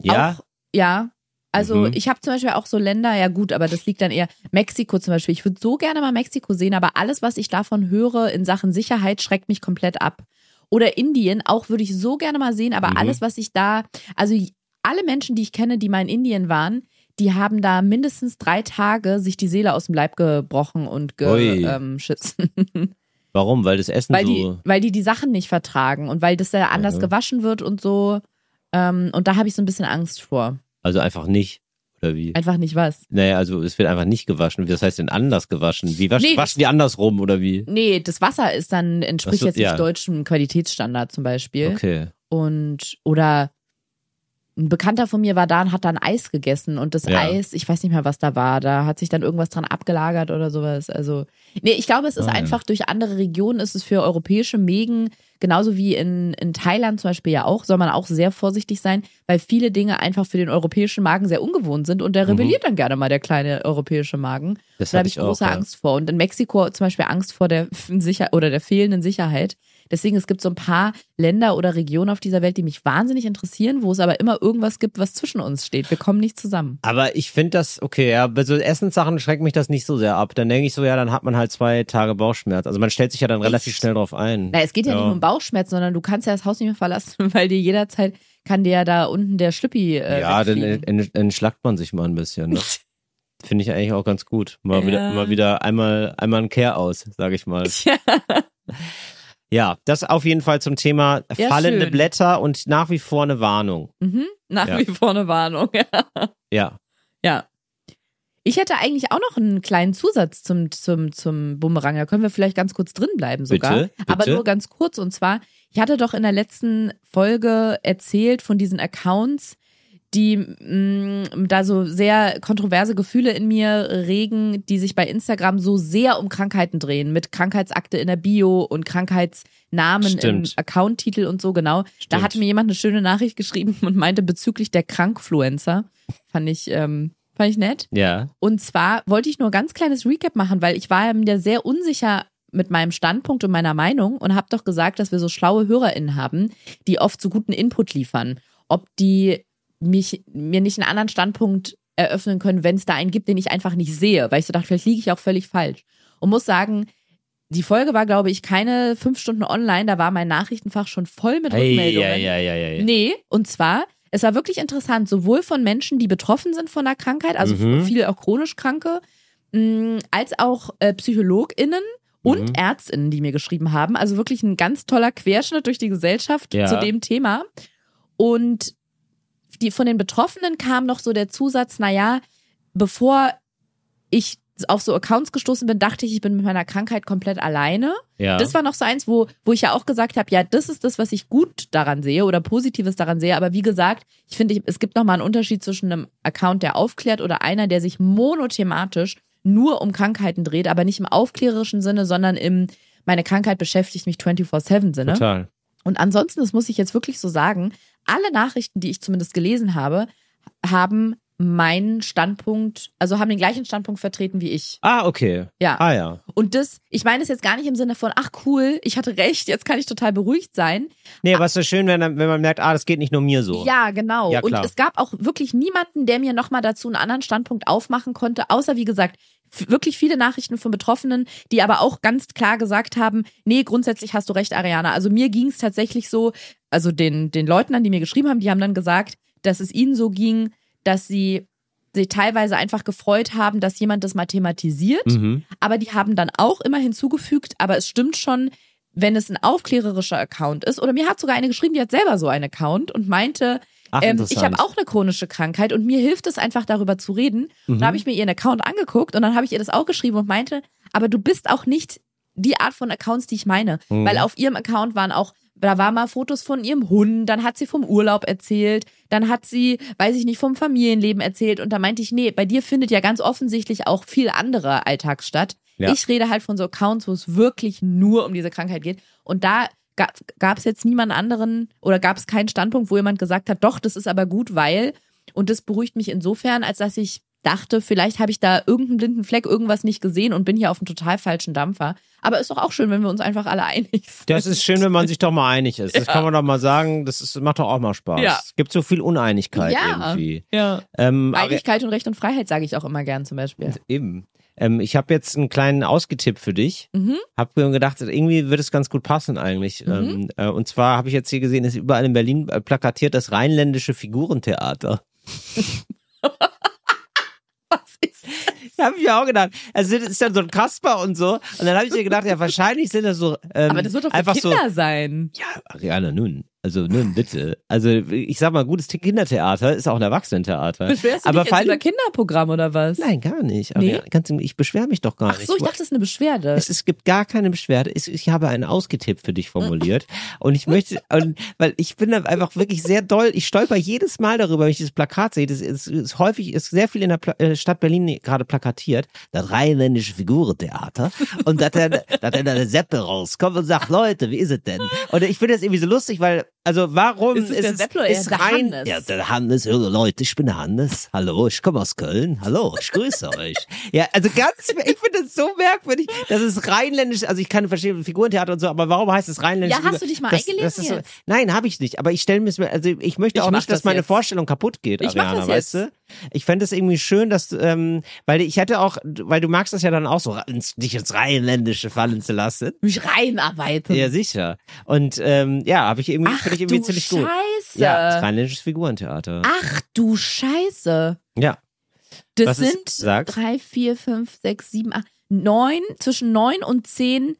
Ja? Auch, ja. Also Mhm. ich habe zum Beispiel auch so Länder, ja gut, aber das liegt dann eher Mexiko zum Beispiel. Ich würde so gerne mal Mexiko sehen, aber alles, was ich davon höre in Sachen Sicherheit, schreckt mich komplett ab. Oder Indien, auch würde ich so gerne mal sehen, aber Mhm. alles, was ich da, also alle Menschen, die ich kenne, die mal in Indien waren, die haben da mindestens drei Tage sich die Seele aus dem Leib gebrochen und geschissen. <laughs> Warum? Weil das Essen weil die, so. weil die die Sachen nicht vertragen und weil das da anders Ja. gewaschen wird und so. Ähm, und da habe ich so ein bisschen Angst vor. Also einfach nicht. Oder wie? Einfach nicht was. Naja, also es wird einfach nicht gewaschen. Was heißt denn anders gewaschen? Wie waschen, Nee, das- waschen die andersrum oder wie? Nee, das Wasser ist dann, entspricht so, jetzt nicht ja. deutschem Qualitätsstandard zum Beispiel. Okay. Und, oder ein Bekannter von mir war da und hat dann Eis gegessen und das Ja. Eis, ich weiß nicht mehr, was da war, da hat sich dann irgendwas dran abgelagert oder sowas. Also, nee, ich glaube, es ist ja. einfach durch andere Regionen ist es für europäische Mägen, genauso wie in, in Thailand zum Beispiel ja auch, soll man auch sehr vorsichtig sein, weil viele Dinge einfach für den europäischen Magen sehr ungewohnt sind und der Mhm. rebelliert dann gerne mal der kleine europäische Magen. Das Da habe ich ich auch. große ja. Angst vor. Und in Mexiko zum Beispiel Angst vor der Sicher oder der fehlenden Sicherheit. Deswegen, es gibt so ein paar Länder oder Regionen auf dieser Welt, die mich wahnsinnig interessieren, wo es aber immer irgendwas gibt, was zwischen uns steht. Wir kommen nicht zusammen. Aber ich finde das, okay, ja, bei so Essenssachen schreckt mich das nicht so sehr ab. Dann denke ich so, ja, dann hat man halt zwei Tage Bauchschmerz. Also man stellt sich ja dann relativ Echt? schnell drauf ein. Na, es geht ja, nicht nur um Bauchschmerz, sondern du kannst ja das Haus nicht mehr verlassen, <laughs> weil dir jederzeit kann dir ja da unten der Schlüppi äh, ja, dann wegfliegen. entschlackt man sich mal ein bisschen. Ne? <laughs> Finde ich eigentlich auch ganz gut. Mal Ja. wieder, mal wieder einmal, einmal ein Care aus, sage ich mal. <laughs> Ja. Ja, das auf jeden Fall zum Thema Ja, fallende schön. Blätter und nach wie vor eine Warnung. Mhm. Nach Ja. wie vor eine Warnung. <laughs> Ja. Ja. Ich hätte eigentlich auch noch einen kleinen Zusatz zum, zum, zum Bumerang. Da können wir vielleicht ganz kurz drin bleiben sogar. Bitte, bitte. Aber nur ganz kurz. Und zwar, ich hatte doch in der letzten Folge erzählt von diesen Accounts, die mh, da so sehr kontroverse Gefühle in mir regen, die sich bei Instagram so sehr um Krankheiten drehen, mit Krankheitsakte in der Bio und Krankheitsnamen Stimmt. im Account-Titel und so, genau. Da Stimmt. hat mir jemand eine schöne Nachricht geschrieben <laughs> und meinte bezüglich der Krankfluencer. Fand ich, ähm, fand ich nett. Ja. Und zwar wollte ich nur ein ganz kleines Recap machen, weil ich war mir sehr unsicher mit meinem Standpunkt und meiner Meinung und habe doch gesagt, dass wir so schlaue HörerInnen haben, die oft so guten Input liefern. Ob die mich, mir nicht einen anderen Standpunkt eröffnen können, wenn es da einen gibt, den ich einfach nicht sehe, weil ich so dachte, vielleicht liege ich auch völlig falsch. Und muss sagen, die Folge war, glaube ich, keine fünf Stunden online, da war mein Nachrichtenfach schon voll mit Hey, Rückmeldungen. ja, ja, ja, ja. Nee, und zwar, es war wirklich interessant, sowohl von Menschen, die betroffen sind von der Krankheit, also Mhm. viele auch chronisch Kranke, mh, als auch äh, PsychologInnen und Mhm. ÄrztInnen, die mir geschrieben haben. Also wirklich ein ganz toller Querschnitt durch die Gesellschaft Ja. zu dem Thema. Und die, von den Betroffenen kam noch so der Zusatz, naja, bevor ich auf so Accounts gestoßen bin, dachte ich, ich bin mit meiner Krankheit komplett alleine. Ja. Das war noch so eins, wo, wo ich ja auch gesagt habe, ja, das ist das, was ich gut daran sehe oder Positives daran sehe. Aber wie gesagt, ich finde, es gibt nochmal einen Unterschied zwischen einem Account, der aufklärt oder einer, der sich monothematisch nur um Krankheiten dreht, aber nicht im aufklärerischen Sinne, sondern im meine Krankheit beschäftigt mich 24-7 Sinne. Total. Und ansonsten, das muss ich jetzt wirklich so sagen, alle Nachrichten, die ich zumindest gelesen habe, haben meinen Standpunkt, also haben den gleichen Standpunkt vertreten wie ich. Ah, okay. Ja. Ah, ja. Und das, ich meine es jetzt gar nicht im Sinne von, ach cool, ich hatte recht, jetzt kann ich total beruhigt sein. Nee, aber es ist so schön, wenn, wenn man merkt, ah, das geht nicht nur mir so. Ja, genau. Ja, und es gab auch wirklich niemanden, der mir nochmal dazu einen anderen Standpunkt aufmachen konnte, außer wie gesagt, wirklich viele Nachrichten von Betroffenen, die aber auch ganz klar gesagt haben, nee, grundsätzlich hast du recht, Ariana. Also mir ging es tatsächlich so, also den, den Leuten an, die mir geschrieben haben, die haben dann gesagt, dass es ihnen so ging, dass sie sich teilweise einfach gefreut haben, dass jemand das mal thematisiert. Mhm. Aber die haben dann auch immer hinzugefügt, aber es stimmt schon, wenn es ein aufklärerischer Account ist. Oder mir hat sogar eine geschrieben, die hat selber so einen Account und meinte, Ach, ähm, ich habe auch eine chronische Krankheit und mir hilft es einfach darüber zu reden. Und da habe ich mir ihren Account angeguckt und dann habe ich ihr das auch geschrieben und meinte, aber du bist auch nicht die Art von Accounts, die ich meine. Weil auf ihrem Account waren auch, da waren mal Fotos von ihrem Hund, dann hat sie vom Urlaub erzählt, dann hat sie, weiß ich nicht, vom Familienleben erzählt und da meinte ich, nee, bei dir findet ja ganz offensichtlich auch viel anderer Alltag statt. Ja. Ich rede halt von so Accounts, wo es wirklich nur um diese Krankheit geht und da gab es jetzt niemand anderen oder gab es keinen Standpunkt, wo jemand gesagt hat, doch, das ist aber gut, weil und das beruhigt mich insofern, als dass ich dachte, vielleicht habe ich da irgendeinen blinden Fleck, irgendwas nicht gesehen und bin hier auf einem total falschen Dampfer. Aber ist doch auch schön, wenn wir uns einfach alle einig <laughs> sind. Das ist schön, wenn man sich doch mal einig ist. Das kann man doch mal sagen. Das ist, macht doch auch mal Spaß. Ja. Es gibt so viel Uneinigkeit Ja. irgendwie. Ja. Ähm, Einigkeit und Recht und Freiheit sage ich auch immer gern zum Beispiel. Eben. Ähm, ich habe jetzt einen kleinen ausgetippt für dich. Mhm. Hab mir gedacht, irgendwie wird es ganz gut passen eigentlich. Ähm, äh, und zwar habe ich jetzt hier gesehen, ist überall in Berlin äh, plakatiert das rheinländische Figurentheater. <laughs> <laughs> Was ist Da habe ich mir auch gedacht, also das ist dann so ein Kasper und so. Und dann habe ich mir gedacht, ja, wahrscheinlich sind das so ähm, Aber das wird doch für einfach Kinder so. sein. Ja, Ariana, nun. Also nun bitte. Also ich sag mal, gutes Kindertheater ist auch ein Erwachsenentheater. Beschwerst du Aber dich jetzt über Kinderprogramm oder was? Nein, gar nicht. Nee? Ariana, ganz, ich beschwere mich doch gar Ach nicht. so, ich dachte, das ist eine Beschwerde. Es, es gibt gar keine Beschwerde. Es, ich habe einen ausgetippt für dich formuliert. Und ich möchte, und, weil ich bin da einfach wirklich sehr doll, ich stolper jedes Mal darüber, wenn ich dieses Plakat sehe. Das ist, ist häufig, ist sehr viel in der Pla äh, Stadt Berlin gerade plakatiert. Das rheinländische Figurentheater. Und dass dann, dass dann der Seppe rauskommt und sagt, Leute, wie ist es denn? Und ich finde das irgendwie so lustig, weil, also warum Ist es der Sepp oder ist der rein, Hannes? ja, der Hannes, hallo Leute, ich bin der Hannes. Hallo, ich komme aus Köln. Hallo, ich grüße euch. <laughs> Ja, also ganz, ich finde das so merkwürdig. Das ist rheinländisch, also ich kann verstehen, Figurentheater und so, aber warum heißt es rheinländisch? Ja, hast du dich mal das, eingelesen das ist? Nein, habe ich nicht, aber ich stelle mir, also ich möchte Ich auch nicht, dass das meine jetzt. Vorstellung kaputt geht, Ich Ariana, weißt du? Ich fände es irgendwie schön, dass, ähm, weil ich hätte auch, weil du magst das ja dann auch so, ins, dich ins Rheinländische fallen zu lassen. Mich reinarbeiten. Ja, sicher. Und ähm, ja, habe ich irgendwie, finde ich irgendwie du ziemlich gut. Scheiße. Ja, das rheinländisches Figurentheater. Ach du Scheiße. Ja. Das Was ist- sind sag. drei, vier, fünf, sechs, sieben, acht, neun, zwischen neun und zehn.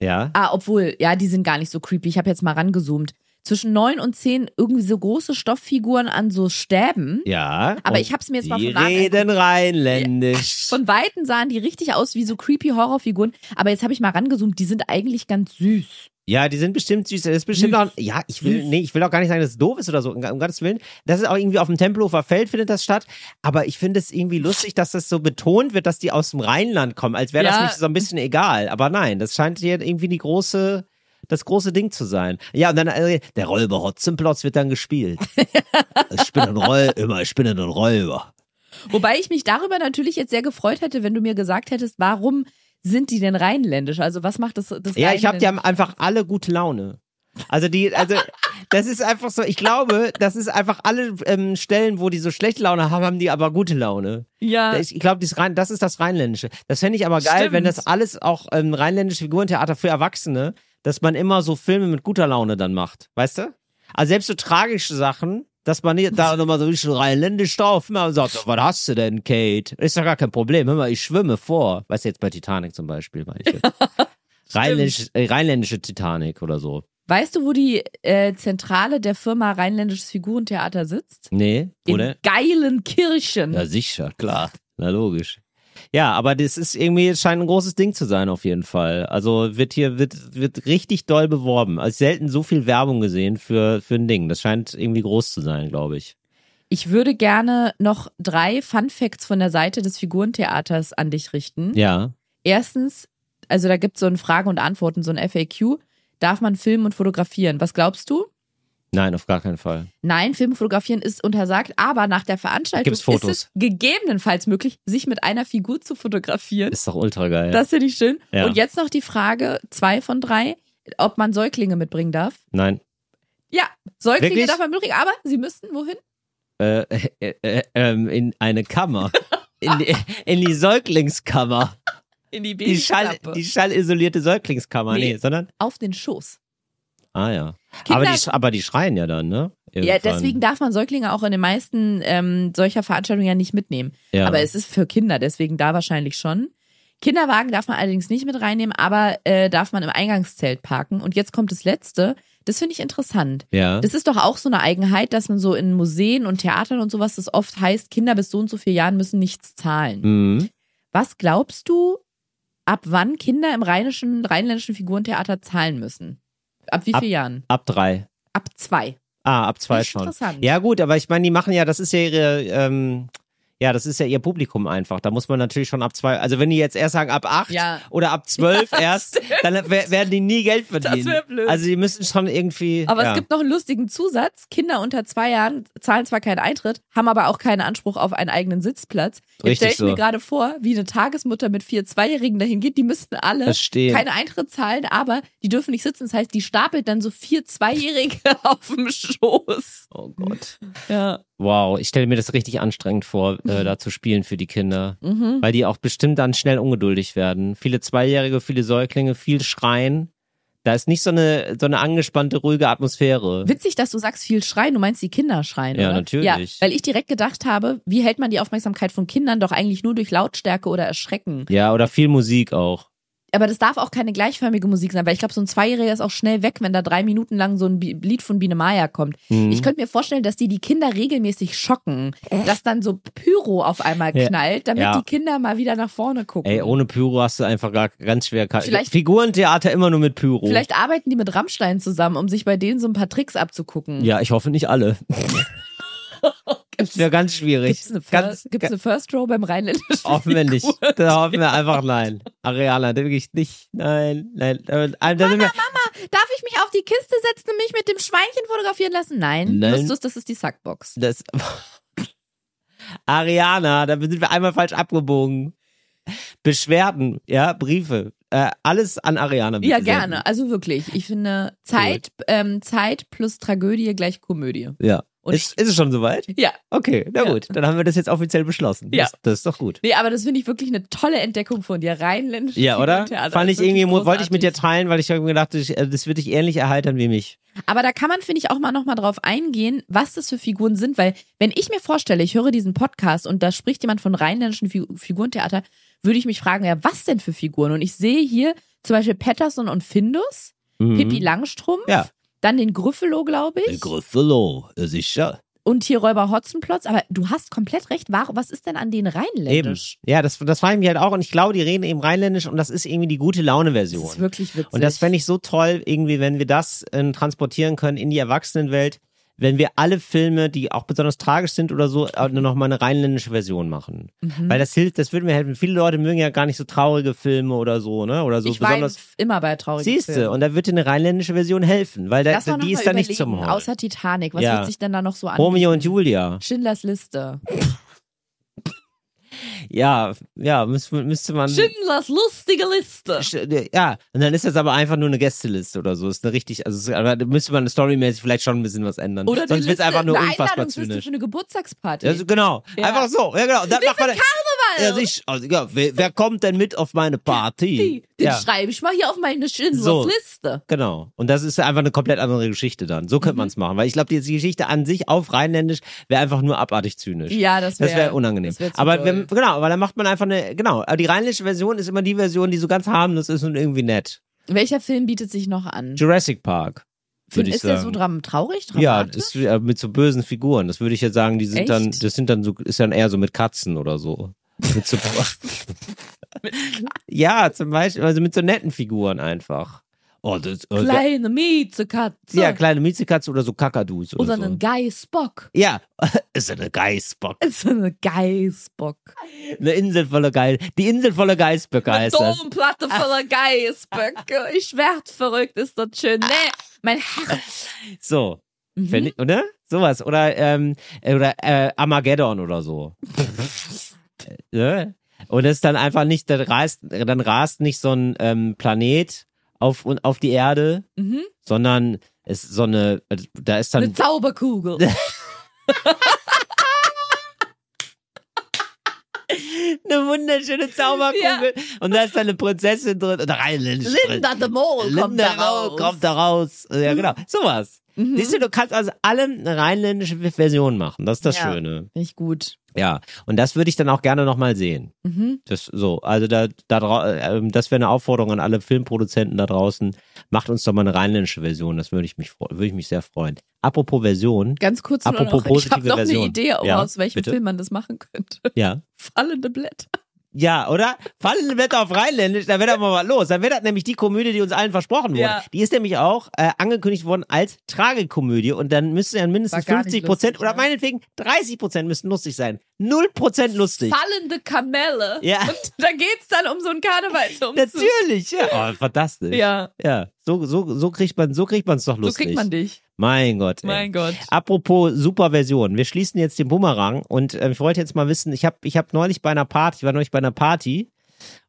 Ja. Ah, obwohl, ja, die sind gar nicht so creepy. Ich habe jetzt mal rangezoomt. Zwischen neun und zehn irgendwie so große Stofffiguren an so Stäben. Ja. Aber ich hab's mir jetzt mal von reden rheinländisch. Von Weitem sahen die richtig aus wie so creepy Horrorfiguren. Aber jetzt habe ich mal rangezoomt, die sind eigentlich ganz süß. Ja, die sind bestimmt süß. Das ist bestimmt Süß. auch, ja, ich will, nee, ich will auch gar nicht sagen, dass es doof ist oder so, um Gottes Willen. Das ist auch irgendwie auf dem Tempelhofer Feld findet das statt. Aber ich finde es irgendwie lustig, dass das so betont wird, dass die aus dem Rheinland kommen, als wäre das Ja. nicht so ein bisschen egal. Aber nein, das scheint hier irgendwie die große, das große Ding zu sein. Ja, und dann, äh, der Räuber Hotzenplotz wird dann gespielt. <laughs> ich bin ein Räuber, immer, ich bin ein Räuber. Wobei ich mich darüber natürlich jetzt sehr gefreut hätte, wenn du mir gesagt hättest, warum sind die denn rheinländisch? Also was macht das, das Ja, ich habe die haben einfach alle gute Laune. Also die, also das ist einfach so. Ich glaube, das ist einfach alle ähm, Stellen, wo die so schlechte Laune haben, haben die aber gute Laune. Ja. Das- Ich glaube, das ist das Rheinländische. Das fände ich aber geil, Stimmt. wenn das alles auch ähm, rheinländische Figurentheater für Erwachsene, dass man immer so Filme mit guter Laune dann macht, weißt du? Also selbst so tragische Sachen, dass man nicht da nochmal so ein bisschen rheinländisch drauf immer und sagt, was hast du denn, Kate? Ist doch gar kein Problem. Hör mal, ich schwimme vor. Weißt du, jetzt bei Titanic zum Beispiel, meine ich. <laughs> Rheinländisch, äh, rheinländische Titanic oder so. Weißt du, wo die äh, Zentrale der Firma Rheinländisches Figurentheater sitzt? Nee, In oder? geilen Kirchen. Ja, sicher, klar. Na logisch. Ja, aber das ist irgendwie, es scheint ein großes Ding zu sein auf jeden Fall. Also wird hier, wird, wird richtig doll beworben. Also selten so viel Werbung gesehen für, für ein Ding. Das scheint irgendwie groß zu sein, glaube ich. Ich würde gerne noch drei Fun Facts von der Seite des Figurentheaters an dich richten. Ja. Erstens, also da gibt es so ein Frage und Antworten, so ein FAQ. Darf man filmen und fotografieren? Was glaubst du? Nein, auf gar keinen Fall. Nein, Filmen fotografieren ist untersagt, aber nach der Veranstaltung Gibt's Fotos? ist es gegebenenfalls möglich, sich mit einer Figur zu fotografieren. Ist doch ultra geil. Das finde ich schön. Ja. Und jetzt noch die Frage, zwei von drei, ob man Säuglinge mitbringen darf. Nein. Ja, Säuglinge Wirklich? darf man mitbringen, aber sie müssten wohin? Äh, äh, äh, ähm, in eine Kammer. In die, in die Säuglingskammer. In die Die, Schall, Babyklappe. die schallisolierte Säuglingskammer. Nee, Nee. sondern. Auf den Schoß. Ah ja. Kinder- aber, die, aber die schreien ja dann, ne? Ja, Irgendwann. deswegen darf man Säuglinge auch in den meisten ähm, solcher Veranstaltungen ja nicht mitnehmen. Ja. Aber es ist für Kinder, deswegen da wahrscheinlich schon. Kinderwagen darf man allerdings nicht mit reinnehmen, aber äh, darf man im Eingangszelt parken. Und jetzt kommt das Letzte. Das finde ich interessant. Ja. Das ist doch auch so eine Eigenheit, dass man so in Museen und Theatern und sowas, das oft heißt, Kinder bis so und so vier Jahren müssen nichts zahlen. Mhm. Was glaubst du, ab wann Kinder im rheinischen, rheinländischen Figurentheater zahlen müssen? Ab wie Ab- vielen Jahren? Ab drei. Ab zwei. Ah, ab zwei Das ist schon. interessant. Ja, gut, aber ich meine, die machen ja, das ist ja ihre, ähm, ja, das ist ja ihr Publikum einfach. Da muss man natürlich schon ab zwei, also wenn die jetzt erst sagen ab acht Ja. oder ab zwölf <laughs> erst, dann wer- werden die nie Geld verdienen. wär blöd. Also die müssen schon irgendwie. Aber ja. es gibt noch einen lustigen Zusatz. Kinder unter zwei Jahren zahlen zwar keinen Eintritt, haben aber auch keinen Anspruch auf einen eigenen Sitzplatz. Jetzt Richtig stelle ich so. mir gerade vor, wie eine Tagesmutter mit vier Zweijährigen dahin geht. Die müssten alle keinen Eintritt zahlen, aber die dürfen nicht sitzen. Das heißt, die stapelt dann so vier Zweijährige <laughs> auf dem Schoß. Oh Gott. Ja. Wow, ich stelle mir das richtig anstrengend vor, äh, da zu spielen für die Kinder. Mhm. Weil die auch bestimmt dann schnell ungeduldig werden. Viele Zweijährige, viele Säuglinge, viel Schreien. Da ist nicht so eine, so eine angespannte, ruhige Atmosphäre. Witzig, dass du sagst, viel schreien. Du meinst die Kinder schreien, Ja, oder? natürlich. Ja, weil ich direkt gedacht habe, wie hält man die Aufmerksamkeit von Kindern doch eigentlich nur durch Lautstärke oder Erschrecken? Ja, oder viel Musik auch. Aber das darf auch keine gleichförmige Musik sein, weil ich glaube, so ein Zweijähriger ist auch schnell weg, wenn da drei Minuten lang so ein Bi- Lied von Biene Maya kommt. Mhm. Ich könnte mir vorstellen, dass die die Kinder regelmäßig schocken, dass dann so Pyro auf einmal knallt, damit Ja. die Kinder mal wieder nach vorne gucken. Ey, ohne Pyro hast du einfach gar ganz schwer. Vielleicht- Figurentheater immer nur mit Pyro. Vielleicht arbeiten die mit Rammstein zusammen, um sich bei denen so ein paar Tricks abzugucken. Ja, ich hoffe nicht alle. <laughs> Das wäre ganz schwierig. Gibt's eine, ganz, First, gibt's eine First Row beim rheinländischen Hoffen wir nicht. <laughs> Da hoffen wir einfach nein. Ariana, da wirklich nicht. Nein, nein. Äh, sind wir, Darf ich mich auf die Kiste setzen und mich mit dem Schweinchen fotografieren lassen? Nein. Nein. Justus, das ist die Sackbox. das, Ariana, da sind wir einmal falsch abgebogen. Beschwerden, ja, Briefe. Äh, alles an Ariana. bitte Ja, senden. gerne. Also wirklich. Ich finde, Zeit, ähm, Zeit plus Tragödie gleich Komödie. Ja. Und ist, ist es schon soweit? Ja. Okay, na Ja. gut. Dann haben wir das jetzt offiziell beschlossen. Ja. Das, das ist doch gut. Nee, aber das finde ich wirklich eine tolle Entdeckung von dir. Rheinländisch. Ja, oder? Fand ich irgendwie, mu- wollte ich mit dir großartig. teilen, weil ich irgendwie gedacht, ich, äh, das würde dich ähnlich erheitern wie mich. Aber da kann man, finde ich, auch mal nochmal drauf eingehen, was das für Figuren sind, weil wenn ich mir vorstelle, ich höre diesen Podcast und da spricht jemand von rheinländischen Fi Figurentheater, würde ich mich fragen, ja, was denn für Figuren? Und ich sehe hier zum Beispiel Patterson und Findus, Mhm. Pippi Langstrumpf, Ja. Dann den Gryffalo, glaube ich, Griffalo, sicher. und hier Räuber Hotzenplotz. Aber du hast komplett recht. Was ist denn an denen Eben. rheinländisch? Ja, das, das frage ich mich halt auch. Und ich glaube, die reden eben rheinländisch und das ist irgendwie die gute Das Laune-Version. ist wirklich witzig. Und das fände ich so toll, irgendwie, wenn wir das äh, transportieren können in die Erwachsenenwelt, wenn wir alle Filme, die auch besonders tragisch sind oder so, nur noch mal eine rheinländische Version machen. Mhm. Weil das hilft, das würde mir helfen. Viele Leute mögen ja gar nicht so traurige Filme oder so, ne? Oder so ich besonders. immer bei traurigen Siehste, Filmen. und da wird dir eine rheinländische Version helfen, weil da, die ist da nicht zum Heulen. Außer Titanic, was Ja. wird sich denn da noch so an? Romeo und Julia. Schindlers Liste. <laughs> Ja, ja, müsste, müsste man. Schindlers lustige Liste. Ja, und dann ist das aber einfach nur eine Gästeliste oder so. Ist eine richtig, also es- aber müsste man storymäßig vielleicht schon ein bisschen was ändern. Oder Sonst wird's Liste, einfach nur eine unfassbar zynisch. für eine Geburtstagsparty. Ja, so, genau, Ja. einfach so. Ja, genau. Und dann macht man. Ja, sich, also, ja, wer, wer kommt denn mit auf meine Party? Die, den ja, schreibe ich mal hier auf meine Schindlers So. Genau. Und das ist einfach eine komplett andere Geschichte dann. So Mhm. könnte man es machen, weil ich glaube, die, Geschichte an sich auf Rheinländisch wäre einfach nur abartig zynisch. Ja, das wäre Das wäre unangenehm. das wär aber wenn, genau, weil dann macht man einfach eine, genau, aber die rheinländische Version ist immer die Version, die so ganz harmlos ist und irgendwie nett. Welcher Film bietet sich noch an? Jurassic Park. Ich ist der so sagen. dram traurig, Ja, dramatisch? das ist, mit so bösen Figuren. Das würde ich jetzt sagen, die sind Echt? dann, das sind dann so, ist dann eher so mit Katzen oder so. Mit so, ja, zum Beispiel, also mit so netten Figuren einfach. Oh, das, oh, Kleine Miezekatze. ja, kleine Miezekatze oder so Kakadus oder, Oder so. einen Geißbock. Ja, <laughs> ist eine Geißbock. So eine Geißbock. Eine Insel voller Geil. Die Insel voller Geißböcke Eine heißt das. Domplatte voller Geißböcke. Ich werd verrückt, ist das schön. Nee, mein Herz. So, Mhm. Ich- oder? Sowas. Oder, ähm, äh, oder äh, Armageddon oder so. <laughs> Äh, ne? Und es ist dann einfach nicht, dann rast, dann rast nicht so ein ähm, Planet auf, und auf die Erde, Mhm. sondern es ist so eine, da ist dann Eine Zauberkugel. <laughs> eine wunderschöne Zauberkugel und da ist dann eine Prinzessin drin und rheinländisch Linda de Mol kommt Linda da raus. kommt da raus. Ja, genau. Sowas. Mhm. Siehst du, du kannst also alle eine rheinländische Version machen. Das ist das Ja. Schöne. Finde ich gut. Ja. Und das würde ich dann auch gerne nochmal sehen. Mhm. Das so, also da, da ähm, das wäre eine Aufforderung an alle Filmproduzenten da draußen. Macht uns doch mal eine rheinländische Version. Das würde ich mich würde ich mich sehr freuen. Apropos Version. Ganz kurz Apropos noch, ich habe positive noch eine Version. Idee, Ja, aus welchem bitte. Film man das machen könnte. Ja. Fallende Blätter. Ja, oder? Fallende Blätter auf Rheinländisch, da wäre doch mal was los. Dann wäre das nämlich die Komödie, die uns allen versprochen wurde. Ja. Die ist nämlich auch äh, angekündigt worden als Tragikomödie und dann müsste ja mindestens War gar nicht 50 Prozent oder ne? meinetwegen 30 Prozent müssten lustig sein. Null Prozent lustig. Fallende Kamelle. Ja. Und da geht's dann um so einen Karnevalsumzug. Natürlich, ja. Oh, fantastisch. Ja, Ja, so, so, so kriegt man, so kriegt man es doch so lustig. kriegt man dich. Mein Gott. Ey. Mein Gott. Apropos Superversion, wir schließen jetzt den Bumerang und äh, ich wollte jetzt mal wissen, ich habe ich hab neulich bei einer Party, ich war neulich bei einer Party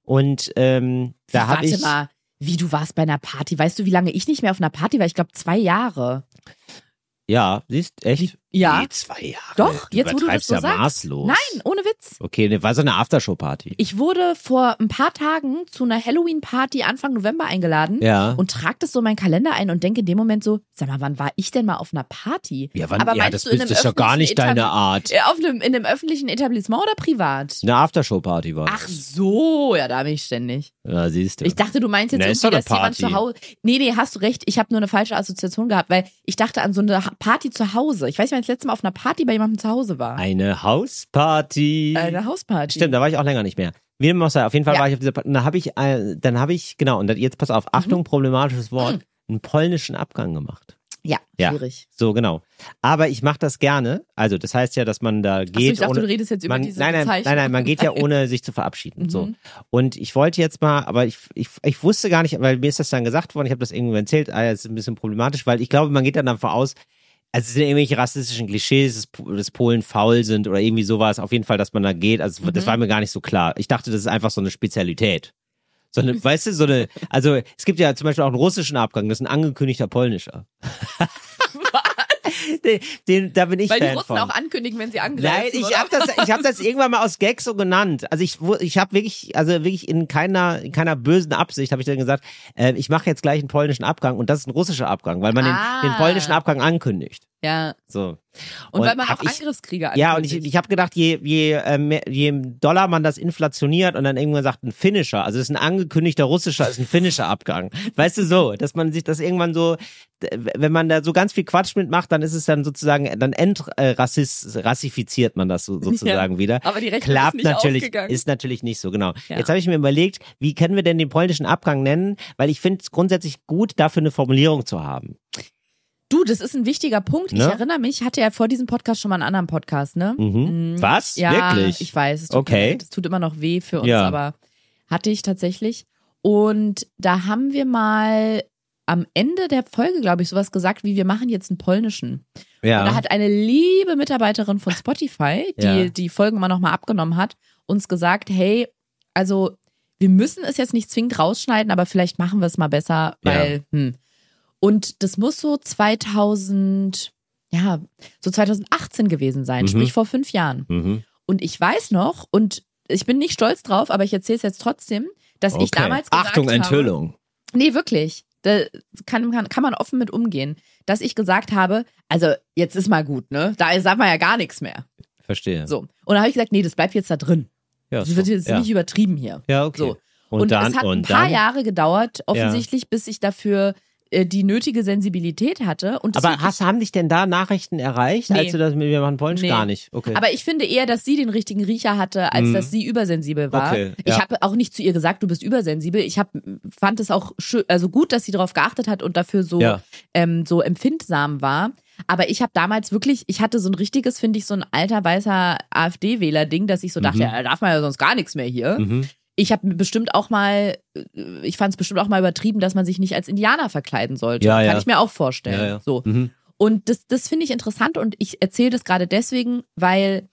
und ähm, da habe Warte ich mal, wie du warst bei einer Party. Weißt du, wie lange ich nicht mehr auf einer Party war? Ich glaube zwei Jahre. ja, siehst echt? Ja. Nee, zwei Jahre. Doch, du jetzt wo du das so ja sagst. maßlos. Nein, ohne Witz. Okay, ne, war so eine Aftershow-Party. Ich wurde vor ein paar Tagen zu einer Halloween-Party Anfang November eingeladen Ja. und trage das so in meinen Kalender ein und denke in dem Moment so, sag mal, wann war ich denn mal auf einer Party? ja, wann, Aber ja das du bist, einem ist ja gar nicht öffentlichen deine Etab- Art. Auf einem, in einem öffentlichen Etablissement oder privat? Eine Aftershow-Party war Ach das. so, ja, da bin ich ständig. Ja, siehst du. Ich dachte, du meinst jetzt Na, irgendwie, doch eine dass jemand Party. zu Hause. Nee, nee, hast du recht. Ich habe nur eine falsche Assoziation gehabt, weil ich dachte an so eine Party zu Hause. Ich weiß nicht, ich das letzte Mal auf einer Party bei jemandem zu Hause war. Eine Hausparty. Eine Hausparty. Stimmt, da war ich auch länger nicht mehr. Wie dem auch sei, auf jeden Fall Ja. war ich auf dieser Party. Und da habe ich, äh, dann habe ich, genau, und dann- jetzt pass auf, Achtung, Mhm. problematisches Wort, <clears throat> einen polnischen Abgang gemacht. Ja, Ja. schwierig. So, genau. Aber ich mache das gerne. Also, das heißt ja, dass man da Achso, geht. ich dachte, ohne, du redest jetzt über man, diese nein, nein, nein, Bezeichnung. nein, man geht ja <laughs> ohne sich zu verabschieden. So. Mhm. Und ich wollte jetzt mal, aber ich, ich, ich wusste gar nicht, weil mir ist das dann gesagt worden, ich habe das irgendwo erzählt, ah, das ist ein bisschen problematisch, weil ich glaube, man geht dann davon aus, also es sind irgendwelche rassistischen Klischees, dass, Polen faul sind oder irgendwie sowas. Auf jeden Fall, dass man da geht. Also das Mhm. war mir gar nicht so klar. Ich dachte, das ist einfach so eine Spezialität. So eine, <laughs> weißt du, so eine, also es gibt ja zum Beispiel auch einen russischen Abgang, das ist ein angekündigter polnischer. <laughs> <laughs> <laughs> den, den, da bin ich Weil die Fan Russen von. auch ankündigen, wenn sie angreifen. Nein, ich habe das, ich hab das irgendwann mal aus Gag so genannt. Also ich, ich habe wirklich, also wirklich in keiner, in keiner bösen Absicht habe ich dann gesagt, äh, ich mache jetzt gleich einen polnischen Abgang und das ist ein russischer Abgang, weil man Ah. den, den polnischen Abgang ankündigt. Ja. So. Und, weil man auch ich, Angriffskriege ja, und ich, ankündigt. ich habe gedacht, je, je, äh, mehr, je Dollar man das inflationiert und dann irgendwann sagt, ein Finisher, also es ist ein angekündigter russischer, ist ein finnischer Abgang. <laughs> Weißt du so, dass man sich das irgendwann so, wenn man da so ganz viel Quatsch mitmacht, dann ist es dann sozusagen, dann entrassifiziert äh, rassifiziert man das so, <laughs> sozusagen wieder. Aber die Rechnung Klappt ist nicht natürlich, aufgegangen. ist natürlich nicht so, genau. Ja. Jetzt habe ich mir überlegt, wie können wir denn den polnischen Abgang nennen? Weil ich finde es grundsätzlich gut, dafür eine Formulierung zu haben. Du, das ist ein wichtiger Punkt. Ich Ne? erinnere mich, ich hatte ja vor diesem Podcast schon mal einen anderen Podcast, ne? Mhm. Was? Ja, Wirklich? ich weiß. Es tut Okay. Es tut immer noch weh für uns, Ja. aber hatte ich tatsächlich. Und da haben wir mal am Ende der Folge, glaube ich, sowas gesagt, wie wir machen jetzt einen polnischen. ja. Und da hat eine liebe Mitarbeiterin von Spotify, <laughs> die Ja. die Folgen mal nochmal abgenommen hat, uns gesagt, hey, also wir müssen es jetzt nicht zwingend rausschneiden, aber vielleicht machen wir es mal besser, weil, hm. Und das muss so 2000, ja, so 2018 gewesen sein, Mhm. sprich vor fünf Jahren. mhm. Und ich weiß noch, und ich bin nicht stolz drauf, aber ich erzähle es jetzt trotzdem, dass ich Okay. damals gesagt Achtung, habe, Enthüllung. Nee, wirklich. Da kann, kann, kann man offen mit umgehen. Dass ich gesagt habe, also jetzt ist mal gut, ne? Da sagt man ja gar nichts mehr. Verstehe. So. Und dann habe ich gesagt, nee, das bleibt jetzt da drin. Ja, Das wird jetzt ja. nicht übertrieben hier. ja, okay. So. Und, Und, dann, es hat ein und paar dann, Jahre gedauert, offensichtlich, bis ich dafür die nötige Sensibilität hatte. Und Aber ich- hast, haben dich denn da Nachrichten erreicht, Nee. als du das mit wir machen Polnisch? Nee. Gar nicht. Okay. Aber ich finde eher, dass sie den richtigen Riecher hatte, als Mhm. dass sie übersensibel war. Okay, Ich ja. habe auch nicht zu ihr gesagt, du bist übersensibel. Ich hab, fand es auch schön, also gut, dass sie darauf geachtet hat und dafür so, Ja. ähm, so empfindsam war. Aber ich habe damals wirklich, ich hatte so ein richtiges, finde ich, so ein alter weißer AfD-Wähler-Ding, dass ich so dachte, Mhm. ja, da darf man ja sonst gar nichts mehr hier. mhm. Ich habe bestimmt auch mal, äh, ich fand es bestimmt auch mal übertrieben, dass man sich nicht als Indianer verkleiden sollte. Ja, ja. Kann ich mir auch vorstellen. Ja, ja. So. Mhm. Und das, das finde ich interessant und ich erzähle das gerade deswegen, weil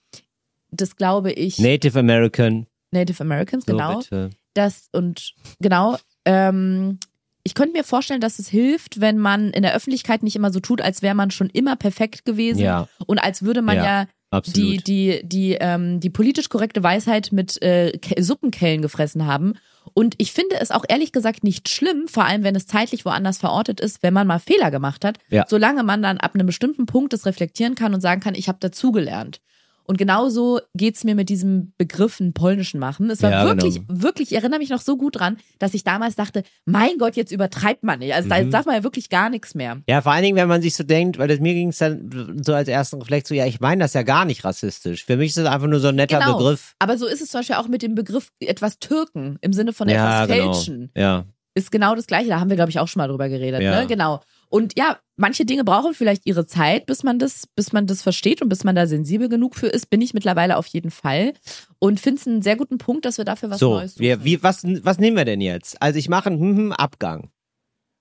das glaube ich Native American. Native Americans, So genau. bitte. Das und genau, ähm, ich könnte mir vorstellen, dass es hilft, wenn man in der Öffentlichkeit nicht immer so tut, als wäre man schon immer perfekt gewesen Ja, und als würde man Ja, ja, absolut. die, die, die, ähm, die politisch korrekte Weisheit mit äh, Ke- Suppenkellen gefressen haben. Und ich finde es auch ehrlich gesagt nicht schlimm, vor allem wenn es zeitlich woanders verortet ist, wenn man mal Fehler gemacht hat, Ja. solange man dann ab einem bestimmten Punkt das reflektieren kann und sagen kann, ich habe dazugelernt. Und genauso geht's mir mit diesem Begriff einen polnischen machen. Es war Ja, wirklich, genau. wirklich, ich erinnere mich noch so gut dran, dass ich damals dachte, mein Gott, jetzt übertreibt man nicht. Also da Mhm. darf man ja wirklich gar nichts mehr. Ja, vor allen Dingen, wenn man sich so denkt, weil das, mir ging es dann so als ersten Reflex so, ja, ich meine das ja gar nicht rassistisch. Für mich ist das einfach nur so ein netter Genau. Begriff. Aber so ist es zum Beispiel auch mit dem Begriff etwas Türken im Sinne von ja, etwas genau. fälschen. Ja. Ist genau das Gleiche. Da haben wir, glaube ich, auch schon mal drüber geredet. Ja. Ne? Genau. Und ja, manche Dinge brauchen vielleicht ihre Zeit, bis man das, bis man das versteht und bis man da sensibel genug für ist. Bin ich mittlerweile auf jeden Fall. Und finde es einen sehr guten Punkt, dass wir dafür was so, Neues suchen. wir, wie, was, was nehmen wir denn jetzt? Also ich mache einen hm, hm, Abgang.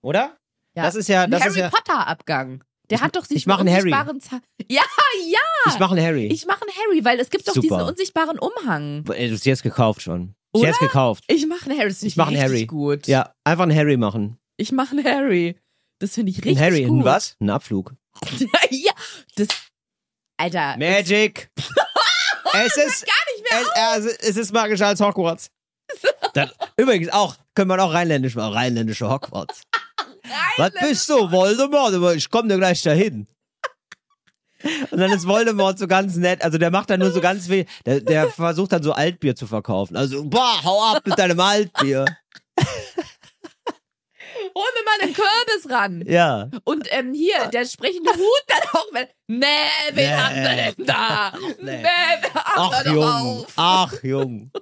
Oder? Ja. Das ist ja, das Harry ist ja, Potter Abgang. Der Ich- hat doch ich diesen mach einen Harry. unsichtbaren Za Ja, ja. ich mache einen Harry. Ich mache einen Harry, weil es gibt doch Super. diesen unsichtbaren Umhang. Du hast jetzt gekauft schon. Ich Oder? jetzt gekauft. Ich mache einen Harry. Ich mach einen Harry. gut. Ja, einfach einen Harry machen. Ich mache einen Harry. Das finde ich richtig Ein Harry, gut. ein was? Ein Abflug. <laughs> ja, das. Alter. Magic. <laughs> es ist gar nicht mehr. es, es, es ist magischer als Hogwarts. <laughs> Dann, übrigens auch, können wir auch rheinländisch machen, rheinländische Hogwarts. Was bist du, Voldemort? Ich komme dir gleich dahin. Und dann ist Voldemort so ganz nett, also der macht dann nur so ganz viel, der, der versucht dann so Altbier zu verkaufen. Also, boah, hau ab mit deinem Altbier. Hol mir mal einen Kürbis ran. <laughs> Ja. Und ähm, hier, der sprechende Hut dann auch, wenn. Nee, wen Nee. haben wir denn da? Nee. Nee, ach, Ach, hör doch Jung. auf. Ach, Jung. <laughs>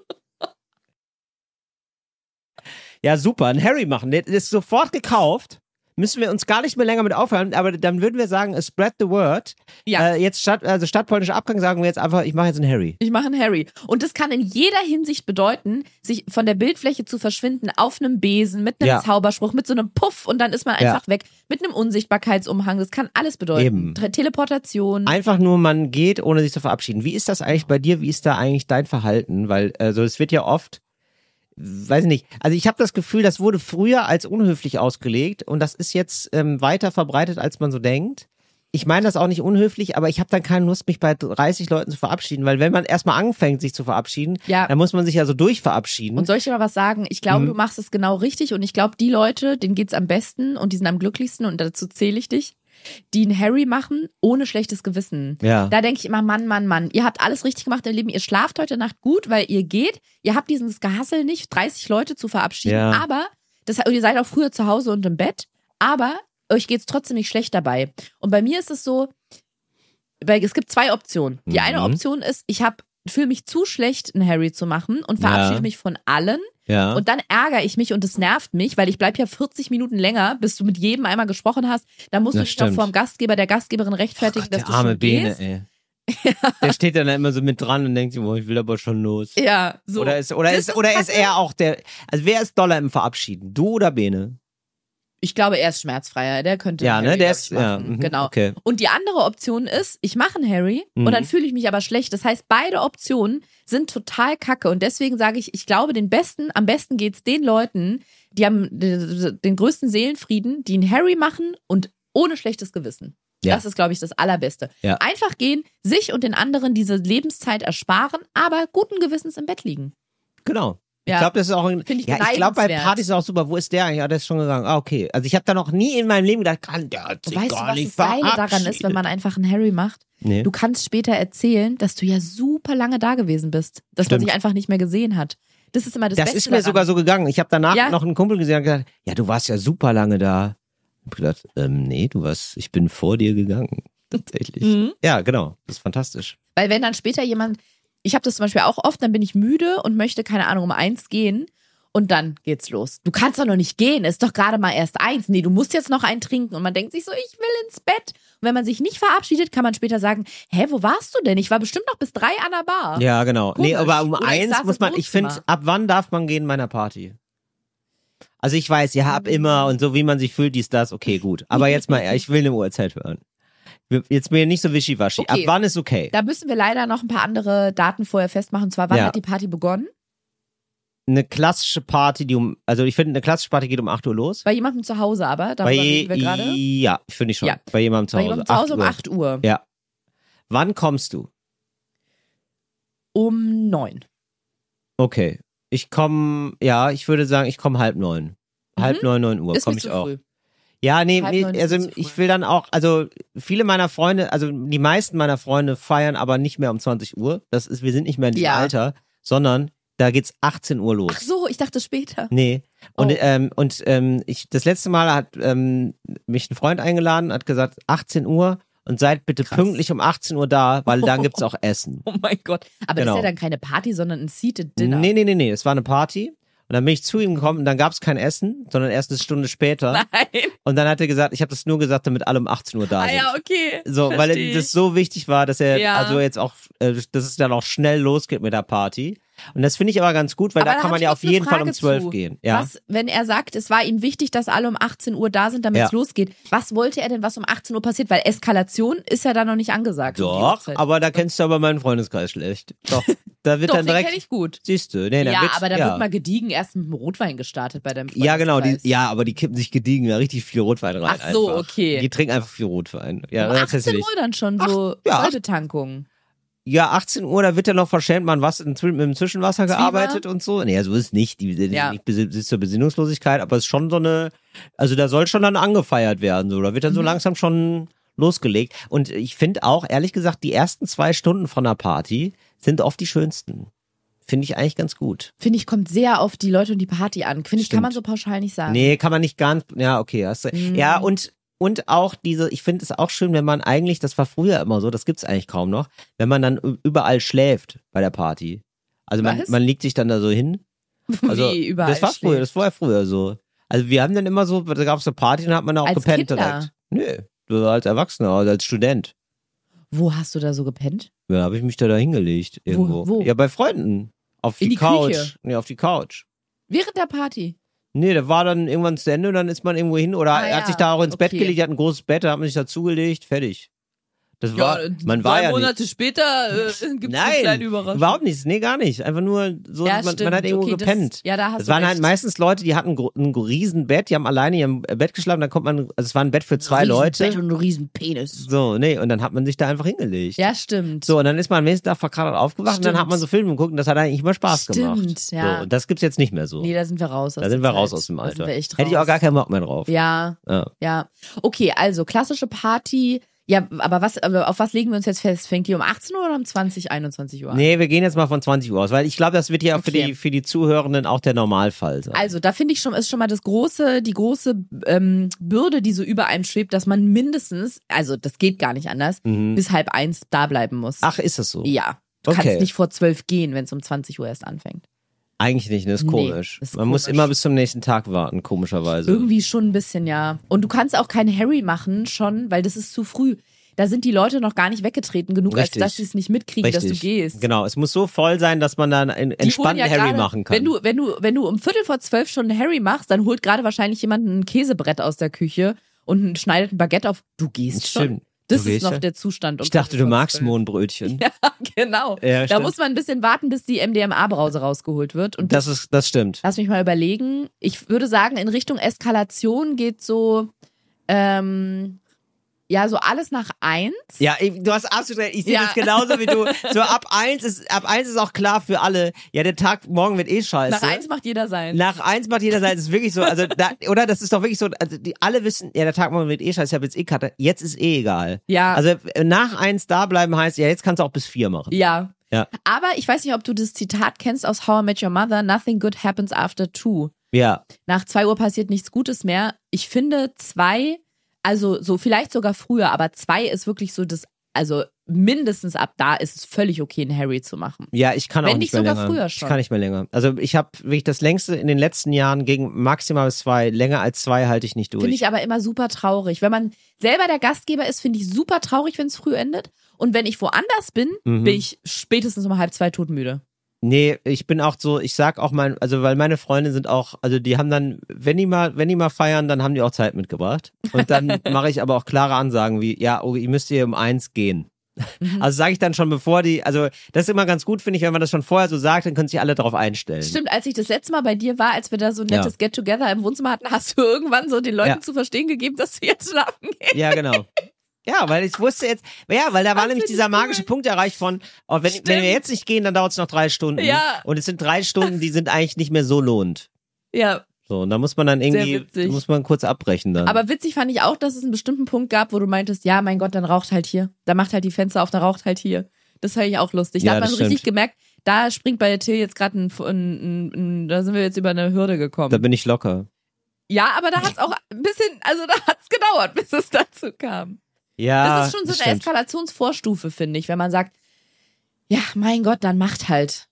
Ja, super. Ein Harry machen. Der ist sofort gekauft. Müssen wir uns gar nicht mehr länger mit aufhören, aber dann würden wir sagen, spread the word. Ja. Äh, jetzt statt, also statt polnischer Abgang sagen wir jetzt einfach, ich mache jetzt einen Harry. Ich mache einen Harry. Und das kann in jeder Hinsicht bedeuten, sich von der Bildfläche zu verschwinden, auf einem Besen, mit einem Ja. Zauberspruch, mit so einem Puff und dann ist man Ja. einfach weg. Mit einem Unsichtbarkeitsumhang. Das kann alles bedeuten. Eben. Teleportation. Einfach nur, man geht, ohne sich zu verabschieden. Wie ist das eigentlich bei dir? Wie ist da eigentlich dein Verhalten? Weil, also es wird ja oft, weiß ich nicht, also ich habe das Gefühl, das wurde früher als unhöflich ausgelegt und das ist jetzt ähm, weiter verbreitet, als man so denkt. Ich meine das auch nicht unhöflich, aber ich habe dann keine Lust, mich bei 30 Leuten zu verabschieden, weil wenn man erstmal anfängt, sich zu verabschieden, Ja. dann muss man sich ja so durchverabschieden. Und soll ich dir mal was sagen? Ich glaube, Mhm. du machst es genau richtig und ich glaube, die Leute, denen geht's am besten und die sind am glücklichsten und dazu zähle ich dich, die einen Harry machen ohne schlechtes Gewissen. ja. Da denke ich immer, Mann, Mann, Mann, ihr habt alles richtig gemacht im Leben. Ihr schlaft heute Nacht gut, weil ihr geht. Ihr habt dieses Gehassel nicht, 30 Leute zu verabschieden. Ja. Aber, das, ihr seid auch früher zu Hause und im Bett. Aber euch geht's trotzdem nicht schlecht dabei. Und bei mir ist es so, weil es gibt zwei Optionen. Die eine Mhm. Option ist, ich habe fühle mich zu schlecht, einen Harry zu machen und verabschiede Ja. mich von allen. Ja. Und dann ärgere ich mich und es nervt mich, weil ich bleib ja 40 Minuten länger, bis du mit jedem einmal gesprochen hast. Da musst Das du dich noch stimmt. vor dem Gastgeber, der Gastgeberin rechtfertigen, dass der du arme schon Bene, gehst. ey. <laughs> Der steht dann immer so mit dran und denkt sich, boah, ich will aber schon los. Ja, so. Oder ist, oder Das ist, oder ist er auch der, also wer ist doller im Verabschieden? Du oder Bene? Ich glaube, er ist schmerzfreier. Der könnte Ja, ne, Harry, der glaub ist, ja, mhm, genau. okay. Und die andere Option ist, ich mache einen Harry Mhm. und dann fühle ich mich aber schlecht. Das heißt, beide Optionen sind total kacke. Und deswegen sage ich, ich glaube, den besten, am besten geht's den Leuten, die haben den den größten Seelenfrieden, die einen Harry machen und ohne schlechtes Gewissen. Ja. Das ist, glaube ich, das Allerbeste. Ja. Einfach gehen, sich und den anderen diese Lebenszeit ersparen, aber guten Gewissens im Bett liegen. Genau. Ich Ja. glaube, das ist auch ein, Find ich ja, ich glaube bei. Partys ist auch super. Wo ist der? Ja, der ist schon gegangen. Ah, okay. Also ich habe da noch nie in meinem Leben gedacht, kann der hat sich Weißt du, gar was nicht das Geile daran ist, wenn man einfach einen Harry macht? Nee. Du kannst später erzählen, dass du ja super lange da gewesen bist. Dass man Stimmt. sich einfach nicht mehr gesehen hat. Das ist immer das, das Beste ist mir daran. sogar so gegangen. Ich habe danach Ja. noch einen Kumpel gesehen und gesagt, ja, du warst ja super lange da. hab gedacht, ähm, nee, du warst, ich bin vor dir gegangen. <laughs> Tatsächlich. Mhm. Ja, genau. Das ist fantastisch. Weil wenn dann später jemand, ich habe das zum Beispiel auch oft, dann bin ich müde und möchte, keine Ahnung, um eins gehen und dann geht's los. Du kannst doch noch nicht gehen, ist doch gerade mal erst eins. Nee, du musst jetzt noch einen trinken und man denkt sich so, ich will ins Bett. Und wenn man sich nicht verabschiedet, kann man später sagen, hä, wo warst du denn? Ich war bestimmt noch bis drei an der Bar. Ja, genau. Nee, Komisch. aber um Oder eins muss man, ich finde, ab wann darf man gehen in meiner Party? Also ich weiß, ja, ab immer und so wie man sich fühlt, dies, das, okay, gut. Aber jetzt mal, ich will eine Uhrzeit hören. Jetzt mir nicht so wischiwaschi. Okay. Ab wann ist okay? Da müssen wir leider noch ein paar andere Daten vorher festmachen. Und zwar, wann Ja. hat die Party begonnen? Eine klassische Party, die um, also ich finde, eine klassische Party geht um 8 Uhr los. Bei jemandem zu Hause aber, darüber Bei reden wir gerade. ja, finde ich schon. Ja. Bei jemandem zu Bei Hause. jemandem zu Hause um Uhr. 8 Uhr. Ja. Wann kommst du? Um 9. Okay. Ich komme, ja, ich würde sagen, ich komme halb neun. Halb neun, neun Uhr Mhm. Komme ich zu auch. früh. Ja, nee, nee also ich will dann auch, also viele meiner Freunde, also die meisten meiner Freunde feiern aber nicht mehr um 20 Uhr. Das ist, wir sind nicht mehr in diesem Ja. Alter, sondern da geht's 18 Uhr los. Ach so, ich dachte später. Nee. Und, Oh. ähm, und ähm, ich, das letzte Mal hat ähm, mich ein Freund eingeladen, hat gesagt, 18 Uhr und seid bitte Krass. pünktlich um 18 Uhr da, weil dann gibt's <laughs> auch Essen. Oh mein Gott. Aber Genau. das ist ja dann keine Party, sondern ein Seated Dinner. Nee, nee, nee, nee, es war eine Party. Und dann bin ich zu ihm gekommen und dann gab's kein Essen, sondern erst eine Stunde später. Nein. Und dann hat er gesagt, ich habe das nur gesagt, damit alle um 18 Uhr da Ah sind. ja, okay. So, weil Versteh das so wichtig war, dass er Ja. also jetzt auch, äh, dass es dann auch schnell losgeht mit der Party. Und das finde ich aber ganz gut, weil Aber da kann man ja auf jeden Fall um Frage 12 zu. gehen. Ja. Was, wenn er sagt, es war ihm wichtig, dass alle um 18 Uhr da sind, damit es Ja. losgeht. Was wollte er denn, was um 18 Uhr passiert? Weil Eskalation ist ja da noch nicht angesagt. Doch, aber da kennst du aber meinen Freundeskreis schlecht. Doch, <laughs> da wird Doch, dann den direkt, kenne ich gut. siehst du, nee, Ja, aber da ja. wird mal gediegen erst mit dem Rotwein gestartet bei deinem ja, genau, die, Freundeskreis. ja, aber die kippen sich gediegen da richtig viel Rotwein rein. Ach so, einfach. okay. Die trinken einfach viel Rotwein. Ja, um das 18 ist hässlich. Uhr dann schon so ja. Vollbetankung. Ja, 18 Uhr, da wird ja noch verschämt man was mit dem Zwischenwasser Zwieber? gearbeitet und so. Nee, so ist es nicht. Die, die Ja. nicht bis zur Besinnungslosigkeit, aber es ist schon so eine, also da soll schon dann angefeiert werden, so. Da wird dann Mhm. so langsam schon losgelegt. Und ich finde auch, ehrlich gesagt, die ersten zwei Stunden von einer Party sind oft die schönsten. Finde ich eigentlich ganz gut. Finde ich, kommt sehr auf die Leute und die Party an. Finde ich, kann Stimmt. man so pauschal nicht sagen. Nee, kann man nicht ganz, ja, okay, hast du. Mhm. Ja, und, und auch diese, ich finde es auch schön, wenn man eigentlich, das war früher immer so, das gibt's eigentlich kaum noch, wenn man dann überall schläft bei der Party. Also man, man liegt sich dann da so hin. Also, Wie überall das war früher, schläft. das war ja früher so. Also wir haben dann immer so, da gab's eine Party und dann hat man auch Als gepennt Kinder? direkt. Nö, du als Erwachsener oder als Student. Wo hast du da so gepennt? Ja, habe ich mich da, da hingelegt irgendwo. wo? Ja, bei Freunden. Auf die, die Couch. Küche? Nee, auf die Couch. Während der Party. Nee, da war dann irgendwann zu Ende und dann ist man irgendwo hin oder Ah, er ja, hat sich da auch ins Bett okay. gelegt, hat ein großes Bett, da hat man sich dazugelegt, fertig. Das war, man war ja nicht. später äh, gibt Nein, überhaupt nichts, nee, gar nicht. Einfach nur so, Ja, man, stimmt. man hat irgendwo okay, gepennt. Das, ja, da hast Das du waren halt recht. meistens Leute, die hatten ein riesen Bett, die haben alleine in ihrem Bett geschlafen, dann kommt man, also es war ein Bett für zwei Riesen Leute. Bett und einen riesen Penis. So, nee, und dann hat man sich da einfach hingelegt. Ja, stimmt. So, und dann ist man am nächsten Tag verkratert aufgewacht und dann Stimmt. hat man so Filme geguckt und das hat eigentlich immer Spaß Stimmt, gemacht. ja. So, und das gibt's jetzt nicht mehr so. Nee, da sind wir raus. Aus da sind wir raus Zeit. aus dem Da Alter. sind wir echt raus. Hätte ich auch gar keinen Bock mehr drauf. Ja, Ja. ja. Okay, also klassische Party. Ja, aber was, aber auf was legen wir uns jetzt fest? Fängt die um 18 Uhr oder um 20, 21 Uhr an? Nee, wir gehen jetzt mal von 20 Uhr aus, weil ich glaube, das wird ja auch für, Okay. die, für die Zuhörenden auch der Normalfall sein. Also, da finde ich schon, ist schon mal das große, die große ähm, Bürde, die so über einem schwebt, dass man mindestens, also das geht gar nicht anders, Mhm. bis halb eins da bleiben muss. Ach, ist das so? Ja. Du Okay. kannst nicht vor zwölf gehen, wenn es um 20 Uhr erst anfängt. Eigentlich nicht, ne? Ist Nee, komisch. ist Man muss komisch. immer bis zum nächsten Tag warten, komischerweise. Irgendwie schon ein bisschen, ja. Und du kannst auch keinen Harry machen, schon, weil das ist zu früh. Da sind die Leute noch gar nicht weggetreten genug, Richtig. als dass sie es nicht mitkriegen, dass du gehst. Genau, es muss so voll sein, dass man dann einen entspannten ja Harry gerade- machen kann. Wenn du, wenn du, wenn du um Viertel vor zwölf schon einen Harry machst, dann holt gerade wahrscheinlich jemand ein Käsebrett aus der Küche und schneidet ein Baguette auf. Du gehst schon. Das ist noch der Zustand. Um ich dachte, du magst 12. Mohnbrötchen. <laughs> Ja, genau. Ja, da muss man ein bisschen warten, bis die MDMA-Brause rausgeholt wird. Und Das ist, das stimmt. Lass mich mal überlegen. Ich würde sagen, in Richtung Eskalation geht so, ähm, ja, so alles nach eins. Ja, ich, du hast absolut recht. Ich sehe Ja. das genauso wie du. So ab eins ist, ab eins ist auch klar für alle. Ja, der Tag morgen wird eh scheiße. Nach eins macht jeder sein. Nach eins macht jeder sein, das ist wirklich so, also da, oder das ist doch wirklich so, also die alle wissen, ja, der Tag morgen wird eh scheiße, ich habe jetzt eh Karte, jetzt ist eh egal. Ja. Also äh, nach eins da bleiben heißt, ja, jetzt kannst du auch bis vier machen. ja. Ja. Aber ich weiß nicht, ob du das Zitat kennst aus How I Met Your Mother, Nothing good happens after two. Ja, Nach zwei Uhr passiert nichts Gutes mehr. Ich finde zwei, also so vielleicht sogar früher, aber zwei ist wirklich so das, also mindestens ab da ist es völlig okay, einen Harry zu machen. ja, ich kann auch Wenn nicht nicht mehr sogar länger. früher Ich schon. kann nicht mehr länger. Also ich habe wirklich das längste in den letzten Jahren gegen maximal zwei, länger als zwei halte ich nicht durch. Finde ich aber immer super traurig. Wenn man selber der Gastgeber ist, finde ich super traurig, wenn es früh endet. Und wenn ich woanders bin, Mhm. bin ich spätestens um halb zwei todmüde. Nee, ich bin auch so, ich sag auch mein, also weil meine Freunde sind auch, also die haben dann, wenn die mal, wenn die mal feiern, dann haben die auch Zeit mitgebracht. Und dann <laughs> mache ich aber auch klare Ansagen wie, ja, oh, ihr müsst hier um eins gehen. Mhm. Also sage ich dann schon bevor die, also das ist immer ganz gut, finde ich, wenn man das schon vorher so sagt, dann können sich alle darauf einstellen. Stimmt, als ich das letzte Mal bei dir war, als wir da so ein Ja. nettes Get-Together im Wohnzimmer hatten, hast du irgendwann so den Leuten Ja. zu verstehen gegeben, dass du jetzt schlafen gehst. Ja, genau. <laughs> Ja, weil ich wusste jetzt, ja, weil da war Das nämlich dieser magische cool. Punkt erreicht von, oh, wenn, Stimmt. wenn wir jetzt nicht gehen, dann dauert es noch drei Stunden. Ja. Und es sind drei Stunden, die sind eigentlich nicht mehr so lohnt. Ja, So, und da muss man dann irgendwie, witzig. muss man kurz abbrechen dann. aber witzig fand ich auch, dass es einen bestimmten Punkt gab, wo du meintest, ja, mein Gott, dann raucht halt hier. Da macht halt die Fenster auf, dann raucht halt hier. Das fand ich auch lustig. Da Ja, hat man so richtig gemerkt, da springt bei der Till jetzt gerade ein, ein, ein, ein, da sind wir jetzt über eine Hürde gekommen. da bin ich locker. Ja, aber da hat's auch ein bisschen, also da hat's gedauert, bis es dazu kam. Ja, Das ist schon so eine stimmt. Eskalationsvorstufe, finde ich, wenn man sagt, ja, mein Gott, dann macht halt.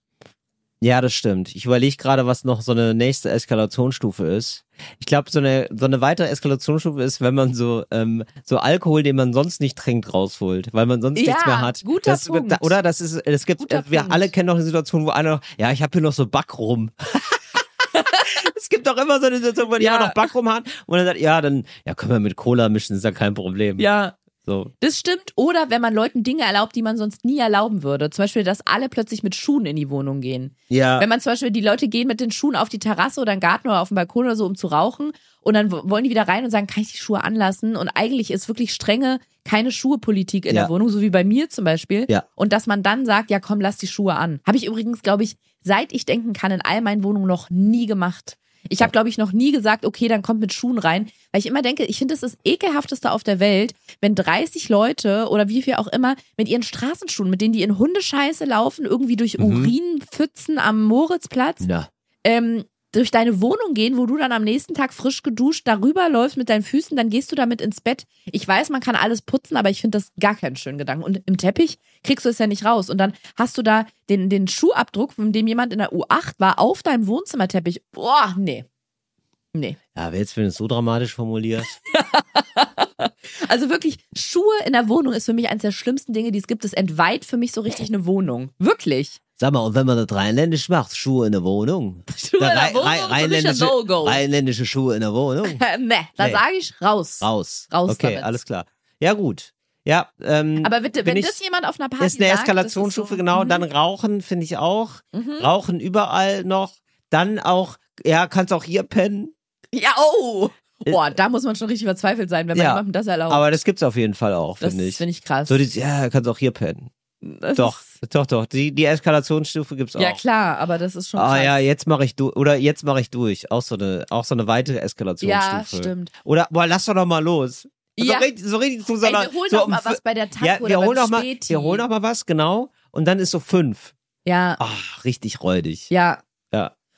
Ja, das stimmt. Ich überlege gerade, was noch so eine nächste Eskalationsstufe ist. Ich glaube, so eine, so eine weitere Eskalationsstufe ist, wenn man so, ähm, so Alkohol, den man sonst nicht trinkt, rausholt, weil man sonst Ja, nichts mehr hat. guter das, Punkt. Oder das ist, es gibt, äh, wir Punkt. alle kennen doch eine Situation, wo einer noch, ja, ich habe hier noch so Backrum. <laughs> es gibt doch immer so eine Situation, wo Ja. jemand noch Backrum hat und dann sagt, ja, dann, ja, können wir mit Cola mischen, ist ja kein Problem. Ja, So. das stimmt. Oder wenn man Leuten Dinge erlaubt, die man sonst nie erlauben würde. Zum Beispiel, dass alle plötzlich mit Schuhen in die Wohnung gehen. Ja. Wenn man zum Beispiel, die Leute gehen mit den Schuhen auf die Terrasse oder den Garten oder auf den Balkon oder so, um zu rauchen. Und dann wollen die wieder rein und sagen, kann ich die Schuhe anlassen? Und eigentlich ist wirklich strenge, keine Schuhe-Politik in Ja. der Wohnung, so wie bei mir zum Beispiel. Ja. Und dass man dann sagt, ja komm, lass die Schuhe an. Habe ich übrigens, glaube ich, seit ich denken kann, in all meinen Wohnungen noch nie gemacht. Ich habe, glaube ich, noch nie gesagt, okay, dann kommt mit Schuhen rein. Weil ich immer denke, ich finde, es ist das ekelhafteste auf der Welt, wenn 30 Leute oder wie viel auch immer mit ihren Straßenschuhen, mit denen die in Hundescheiße laufen, irgendwie durch Mhm. Urinpfützen am Moritzplatz, Na. ähm, durch deine Wohnung gehen, wo du dann am nächsten Tag frisch geduscht darüber läufst mit deinen Füßen, dann gehst du damit ins Bett. Ich weiß, man kann alles putzen, aber ich finde das gar keinen schönen Gedanken. Und im Teppich kriegst du es ja nicht raus. Und dann hast du da den, den Schuhabdruck, von dem jemand in der U8 war, auf deinem Wohnzimmerteppich. Boah, nee. Nee. Ja, aber jetzt, wenn du es so dramatisch formulierst. <laughs> Also wirklich, Schuhe in der Wohnung ist für mich eines der schlimmsten Dinge, die es gibt. Es entweiht für mich so richtig eine Wohnung. Wirklich. Sag mal, und wenn man das rheinländisch macht, Schuhe in der Wohnung? <laughs> Schuhe in Rhei- der Wohnung rheinländische, No-Go. rheinländische Schuhe in der Wohnung? <laughs> nee, da Nee. sage ich raus. Raus. Raus Okay, damit. alles klar. Ja, gut. Ja, ähm, Aber bitte, wenn ich- das jemand auf einer Party ist eine sagt, Eskalationsstufe, das ist so, genau. mhm, Dann Rauchen finde ich auch. mhm. Rauchen überall noch. Dann auch, ja, kannst auch hier pennen. Ja, oh. Boah, da muss man schon richtig verzweifelt sein, wenn man Ja, jemandem das erlaubt. Aber das gibt's auf jeden Fall auch, das finde ich. finde ich krass. So dieses, ja, kannst auch hier pennen. Das Doch, doch, doch. Die, die Eskalationsstufe gibt's auch. ja, klar, aber das ist schon krass. Ah ja, jetzt mache ich durch. Oder jetzt mache ich durch. Auch so eine, auch so eine weitere Eskalationsstufe. Ja, stimmt. Oder, boah, lass doch noch mal los. Ja. So richtig, so richtig zu so einer, wir holen so noch mal was bei der Tank Ja, oder wir holen noch mal, wir holen noch mal was, genau. Und dann ist so fünf. Ja, Ach, richtig räudig. ja.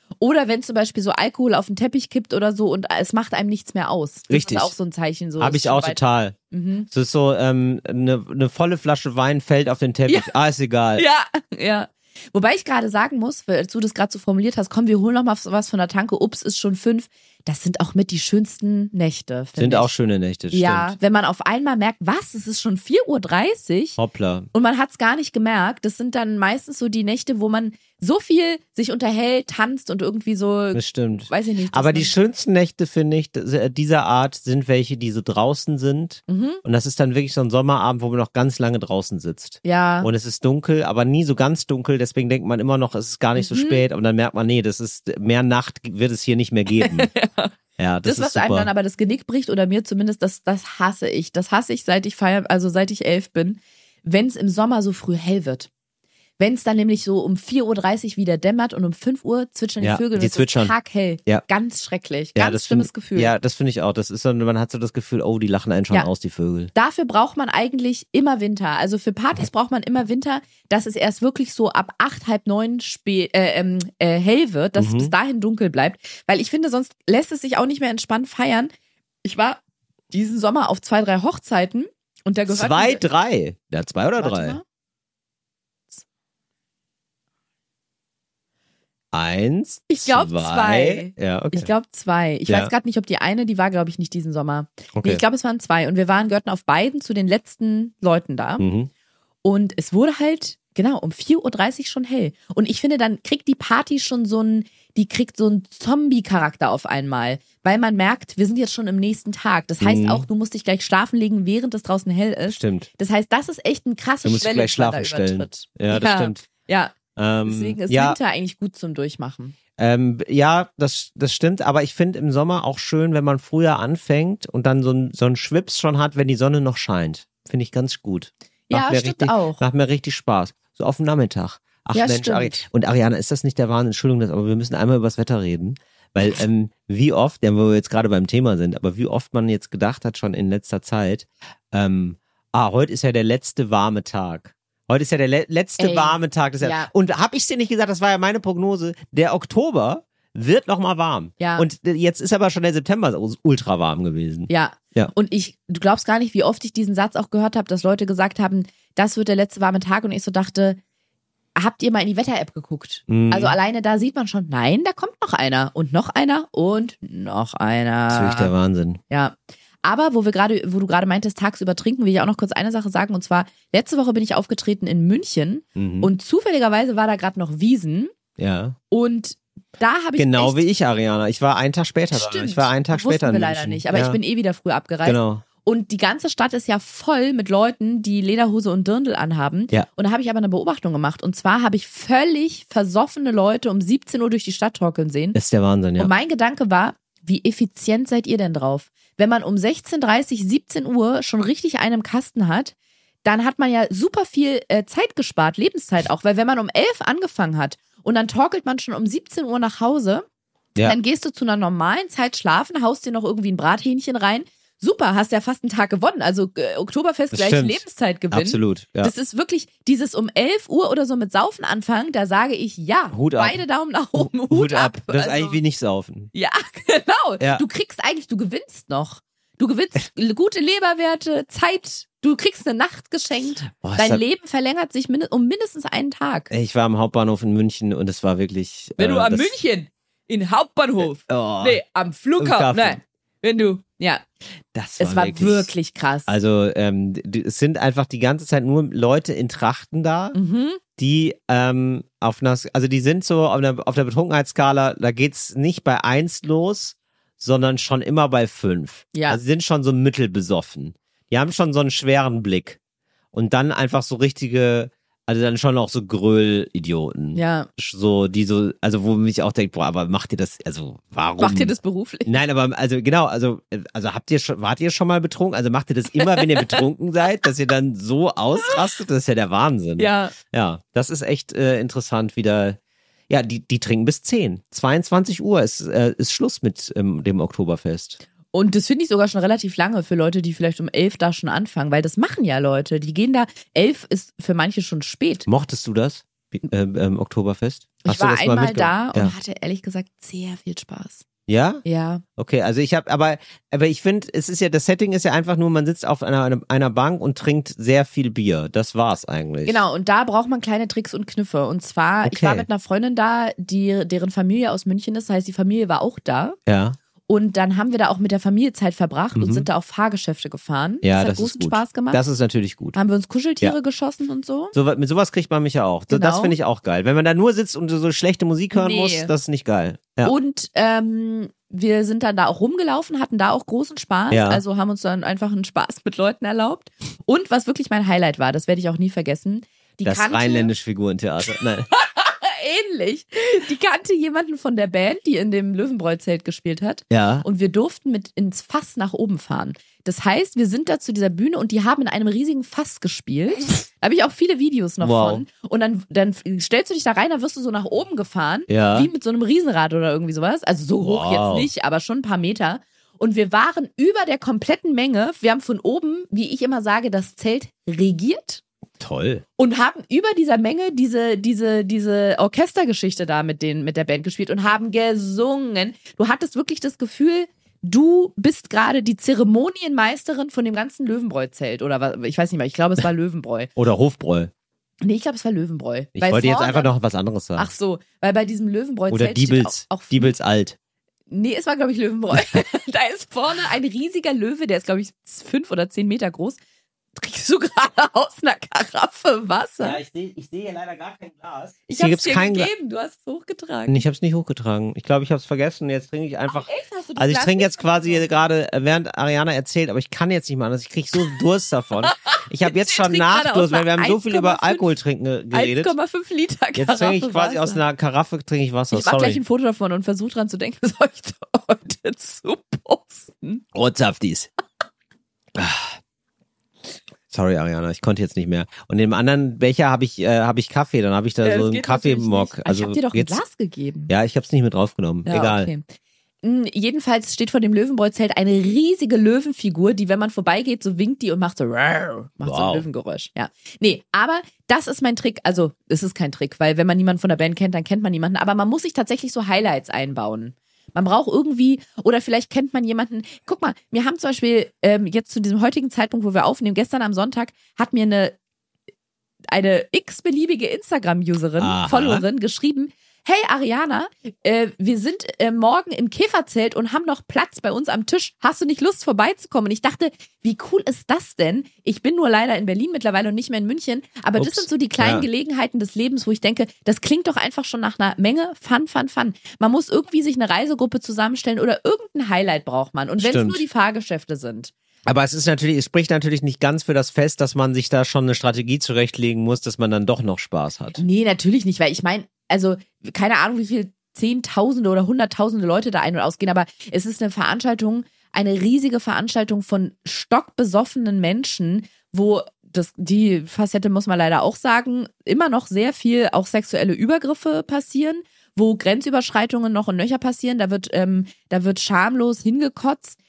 Ja. Oder wenn zum Beispiel so Alkohol auf den Teppich kippt oder so und es macht einem nichts mehr aus. Das Richtig. ist auch so ein Zeichen. So Habe ich auch total. Mhm. Es ist so, ähm, eine, eine volle Flasche Wein fällt auf den Teppich. Ah, ist egal. Ja, ja. Wobei ich gerade sagen muss, weil du das gerade so formuliert hast, komm, wir holen noch mal was von der Tanke. Ups, ist schon fünf. Das sind auch mit die schönsten Nächte. Sind ich. auch schöne Nächte, Ja, stimmt. wenn man auf einmal merkt, was, es ist schon 4.30 Uhr Hoppla. und man hat es gar nicht gemerkt. Das sind dann meistens so die Nächte, wo man so viel sich unterhält, tanzt und irgendwie so, Das stimmt. weiß ich nicht. Aber die schönsten Nächte, finde ich, dieser Art sind welche, die so draußen sind. Mhm. Und das ist dann wirklich so ein Sommerabend, wo man noch ganz lange draußen sitzt. Ja, Und es ist dunkel, aber nie so ganz dunkel. Deswegen denkt man immer noch, es ist gar nicht so Mhm. spät. Und dann merkt man, nee, das ist mehr Nacht wird es hier nicht mehr geben. <laughs> ja. das, das, was ist einem super. dann aber das Genick bricht oder mir zumindest, das, das hasse ich. Das hasse ich, seit ich feier, also seit ich elf bin, wenn es im Sommer so früh hell wird. Wenn es dann nämlich so um 4.30 Uhr wieder dämmert und um 5 Uhr zwitschern Ja, die Vögel, die es zwitschern. ist taghell. Ja. Ganz schrecklich. Ja, Ganz das schlimmes find- Gefühl. Ja, das finde ich auch. Das ist so, man hat so das Gefühl, oh, die lachen einen schon Ja. aus, die Vögel. Dafür braucht man eigentlich immer Winter. Also für Partys braucht man immer Winter, dass es erst wirklich so ab acht, halb neun spä äh, ähm, äh, hell wird, dass Mhm. es bis dahin dunkel bleibt. Weil ich finde, sonst lässt es sich auch nicht mehr entspannt feiern. Ich war diesen Sommer auf zwei, drei Hochzeiten und da gehört Zwei, drei. Ja, zwei oder drei? mal. Eins, Ich glaub, zwei. Ja, okay. Ich glaube zwei. Ich Ja. weiß gerade nicht, ob die eine, die war, glaube ich, nicht diesen Sommer. Nee, okay. ich glaube, es waren zwei. Und wir waren, gehörten auf beiden zu den letzten Leuten da. mhm. Und es wurde halt, genau, um 4.30 Uhr schon hell. Und ich finde, dann kriegt die Party schon so einen, die kriegt so einen Zombie-Charakter auf einmal. Weil man merkt, wir sind jetzt schon im nächsten Tag. Das heißt Mhm. auch, du musst dich gleich schlafen legen, während es draußen hell ist. Stimmt. Das heißt, das ist echt ein krasses Du musst dich Schwelle, gleich schlafen stellen. Ja, das stimmt. Ja, Ähm, deswegen ist ja, Winter eigentlich gut zum Durchmachen. Ähm, ja, das, das stimmt, aber ich finde im Sommer auch schön, wenn man früher anfängt und dann so ein, so ein Schwips schon hat, wenn die Sonne noch scheint. Finde ich ganz gut. Ja, Macht mir stimmt richtig, auch. Macht mir richtig Spaß. So auf dem Nachmittag. Ach Ja, Mensch, stimmt. Ari und Ariana, ist das nicht der Wahnsinn? Entschuldigung, das, aber wir müssen einmal über das Wetter reden. Weil ähm, wie oft, ja, wo wir jetzt gerade beim Thema sind, aber wie oft man jetzt gedacht hat schon in letzter Zeit, ähm, ah, heute ist ja der letzte warme Tag. Heute ist ja der le letzte Ey, warme Tag des ja. Jahres. Und hab ich dir nicht gesagt, das war ja meine Prognose, der Oktober wird noch mal warm. Ja. Und jetzt ist aber schon der September ultra warm gewesen. Ja. Ja. Und ich, du glaubst gar nicht, wie oft ich diesen Satz auch gehört habe, dass Leute gesagt haben, das wird der letzte warme Tag. Und ich so dachte, habt ihr mal in die Wetter-App geguckt? Mhm. Also alleine da sieht man schon, nein, da kommt noch einer und noch einer und noch einer. Das ist wirklich der Wahnsinn. Ja. Aber wo wir gerade, wo du gerade meintest, tagsüber trinken, will ich auch noch kurz eine Sache sagen. Und zwar, letzte Woche bin ich aufgetreten in München Mhm. und zufälligerweise war da gerade noch Wiesen. ja. Und da habe ich. Genau wie ich, Ariana. Ich war einen Tag später da. Stimmt. Ich war einen Tag später in wir leider München. nicht. Aber ja. ich bin eh wieder früh abgereist. Genau. Und die ganze Stadt ist ja voll mit Leuten, die Lederhose und Dirndl anhaben. Ja. Und da habe ich aber eine Beobachtung gemacht. Und zwar habe ich völlig versoffene Leute um 17 Uhr durch die Stadt torkeln sehen. Das ist der Wahnsinn, ja. Und mein Gedanke war, wie effizient seid ihr denn drauf? Wenn man um 16.30, 17 Uhr schon richtig einen im Kasten hat, dann hat man ja super viel äh, Zeit gespart, Lebenszeit auch. Weil wenn man um 11 angefangen hat und dann torkelt man schon um 17 Uhr nach Hause, Ja. dann gehst du zu einer normalen Zeit schlafen, haust dir noch irgendwie ein Brathähnchen rein. Super, hast ja fast einen Tag gewonnen. Also äh, Oktoberfest Das gleich stimmt. Lebenszeitgewinn. Absolut. Ja. Das ist wirklich dieses um 11 Uhr oder so mit Saufen anfangen, da sage ich ja. Hut ab. Beide Daumen nach oben, Hut, ab. Das ist Also- eigentlich wie nicht saufen. ja, <laughs> genau. Ja. Du kriegst eigentlich, du gewinnst noch. Du gewinnst <laughs> gute Leberwerte, Zeit. Du kriegst eine Nacht geschenkt. Boah, ist Dein das- Leben verlängert sich min um mindestens einen Tag. Ich war am Hauptbahnhof in München und es war wirklich. Wenn äh, du am das, München in Hauptbahnhof, Oh, nee, am Flughafen, Flughafen. nein, wenn du, ja, das war es war wirklich, wirklich, krass. Also ähm, die, es sind einfach die ganze Zeit nur Leute in Trachten da, mhm. die ähm, auf einer, also die sind so auf, einer, auf der Betrunkenheitsskala, da geht's nicht bei eins los, sondern schon immer bei fünf. Ja. Also sie sind schon so mittelbesoffen. Die haben schon so einen schweren Blick. Und dann einfach so richtige, also dann schon auch so Gröll-Idioten. Ja, So, die so, also wo mich auch denkt, boah, aber macht ihr das, also warum? macht ihr das beruflich? Nein, aber also genau, also also habt ihr schon, wart ihr schon mal betrunken? Also macht ihr das immer, wenn ihr betrunken seid, dass ihr dann so ausrastet? Das ist ja der Wahnsinn. Ja, Ja, das ist echt äh, interessant wieder. Ja, die, die trinken bis 10. 22 Uhr ist, äh, ist Schluss mit ähm, dem Oktoberfest. Und das finde ich sogar schon relativ lange für Leute, die vielleicht um elf da schon anfangen, weil das machen ja Leute. Die gehen da, elf ist für manche schon spät. Mochtest du das? Wie- Ähm, Oktoberfest? Ich Hast du war einmal da und ja. hatte ehrlich gesagt sehr viel Spaß. Ja? Ja, Okay, also ich habe, aber, aber ich finde, es ist ja, das Setting ist ja einfach nur, man sitzt auf einer, einer, Bank und trinkt sehr viel Bier. Das war's eigentlich. genau. Und da braucht man kleine Tricks und Kniffe. Und zwar, ich Okay. war mit einer Freundin da, die, deren Familie aus München ist. Das heißt, die Familie war auch da. Ja. Und dann haben wir da auch mit der Familie Zeit verbracht und Mhm. sind da auf Fahrgeschäfte gefahren. Ja, das hat das ist großen gut. Spaß gemacht. Das ist natürlich gut. haben wir uns Kuscheltiere Ja. geschossen und so. So, mit sowas kriegt man mich ja auch. So, Das Genau. finde ich auch geil. Wenn man da nur sitzt und so schlechte Musik hören Nee. muss, das ist nicht geil. Ja. Und ähm, wir sind dann da auch rumgelaufen, hatten da auch großen Spaß. Ja. Also haben uns dann einfach einen Spaß mit Leuten erlaubt. Und was wirklich mein Highlight war, das werde ich auch nie vergessen. Die das kannte, rheinländische Figurentheater. Nein. <laughs> ähnlich. Die kannte jemanden von der Band, die in dem Löwenbräu-Zelt gespielt hat. Ja. Und wir durften mit ins Fass nach oben fahren. Das heißt, wir sind da zu dieser Bühne und die haben in einem riesigen Fass gespielt. Da habe ich auch viele Videos noch Wow. von. Und dann, dann stellst du dich da rein, dann wirst du so nach oben gefahren, Ja. wie mit so einem Riesenrad oder irgendwie sowas. Also so hoch Wow. jetzt nicht, aber schon ein paar Meter. Und wir waren über der kompletten Menge. Wir haben von oben, wie ich immer sage, das Zelt regiert Toll. und haben über dieser Menge diese, diese, diese Orchestergeschichte da mit, den, mit der Band gespielt und haben gesungen. Du hattest wirklich das Gefühl, du bist gerade die Zeremonienmeisterin von dem ganzen Löwenbräu-Zelt. Oder was, ich weiß nicht mehr, ich glaube, es war <laughs> Löwenbräu. Oder Hofbräu. Nee, ich glaube, es war Löwenbräu. Ich Weil wollte jetzt einfach noch was anderes sagen. Ach so, weil bei diesem Löwenbräu-Zelt Oder Diebels. auch, auch Diebels alt. Nee, es war, glaube ich, Löwenbräu. <laughs> <laughs> da ist vorne ein riesiger Löwe, der ist, glaube ich, fünf oder zehn Meter groß. Trinkst du gerade aus einer Karaffe Wasser? ich sehe ich seh hier leider gar kein Glas. ich hier hab's gibt's dir kein gegeben, du hast es hochgetragen. Ich habe es nicht hochgetragen. Ich glaube, ich habe es vergessen. Jetzt trinke ich einfach. Echt? Hast du das Also ich trinke jetzt quasi gerade, äh, während Ariana erzählt, aber ich kann jetzt nicht mehr anders. Ich kriege so <laughs> Durst davon. Ich habe jetzt schon Nachdurst, weil wir haben so viel über 1,5 Alkohol trinken ge- geredet. 1,5 Liter Jetzt Karaffe trinke ich quasi Wasser. aus einer Karaffe trinke ich Wasser. Ich mach gleich ein Foto davon und versuche dran zu denken, <laughs> was soll ich da heute zu posten. Rotzaftis. Ah. <laughs> Sorry, Ariana, ich konnte jetzt nicht mehr. Und im anderen Becher habe ich, äh, habe ich Kaffee, dann habe ich da Ja, so das einen Kaffeemock. Also ich hab dir doch jetzt, ein Glas gegeben. Ja, ich habe es nicht mit draufgenommen. Ja, Egal. Okay. Mm, Jedenfalls steht vor dem Löwenbräu-Zelt eine riesige Löwenfigur, die, wenn man vorbeigeht, so winkt die und macht so, macht so Wow. ein Löwengeräusch. Ja. Nee, aber das ist mein Trick. Also, es ist kein Trick, weil wenn man niemanden von der Band kennt, dann kennt man niemanden. Aber man muss sich tatsächlich so Highlights einbauen. Man braucht irgendwie, oder vielleicht kennt man jemanden. Guck mal, wir haben zum Beispiel ähm, jetzt zu diesem heutigen Zeitpunkt, wo wir aufnehmen, gestern am Sonntag, hat mir eine eine x-beliebige Instagram-Userin. Followerin, geschrieben, hey Ariana, äh, wir sind äh, morgen im Käferzelt und haben noch Platz bei uns am Tisch. Hast du nicht Lust vorbeizukommen? Und ich dachte, wie cool ist das denn? Ich bin nur leider in Berlin mittlerweile und nicht mehr in München. Aber das Ups. sind so die kleinen Ja. Gelegenheiten des Lebens, wo ich denke, das klingt doch einfach schon nach einer Menge Fun, Fun, Fun. Man muss irgendwie sich eine Reisegruppe zusammenstellen oder irgendein Highlight braucht man. Und wenn es nur die Fahrgeschäfte sind. Aber es ist natürlich, es spricht natürlich nicht ganz für das Fest, dass man sich da schon eine Strategie zurechtlegen muss, dass man dann doch noch Spaß hat. Nee, natürlich nicht, weil ich meine, also keine Ahnung, wie viel Zehntausende oder Hunderttausende Leute da ein- und ausgehen, aber es ist eine Veranstaltung, eine riesige Veranstaltung von stockbesoffenen Menschen, wo das, die Facette muss man leider auch sagen, immer noch sehr viel auch sexuelle Übergriffe passieren, wo Grenzüberschreitungen noch und nöcher passieren, da wird, ähm, da wird schamlos hingekotzt.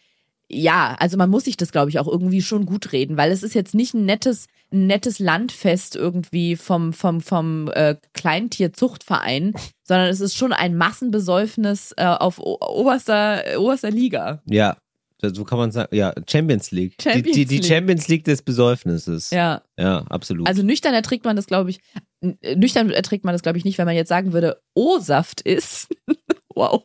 Ja, also man muss sich das, glaube ich, auch irgendwie schon gut reden, weil es ist jetzt nicht ein nettes, ein nettes Landfest irgendwie vom, vom, vom äh, Kleintierzuchtverein, <laughs> sondern es ist schon ein Massenbesäufnis äh, auf oberster, äh, oberster Liga. Ja, so kann man sagen. Ja, Champions League. Champions die, die, die. Champions League des Besäufnisses. Ja. Ja, absolut. Also nüchtern erträgt man das, glaube ich, n- nüchtern erträgt man das, glaube ich, nicht, wenn man jetzt sagen würde, O-Saft ist. <laughs> wow.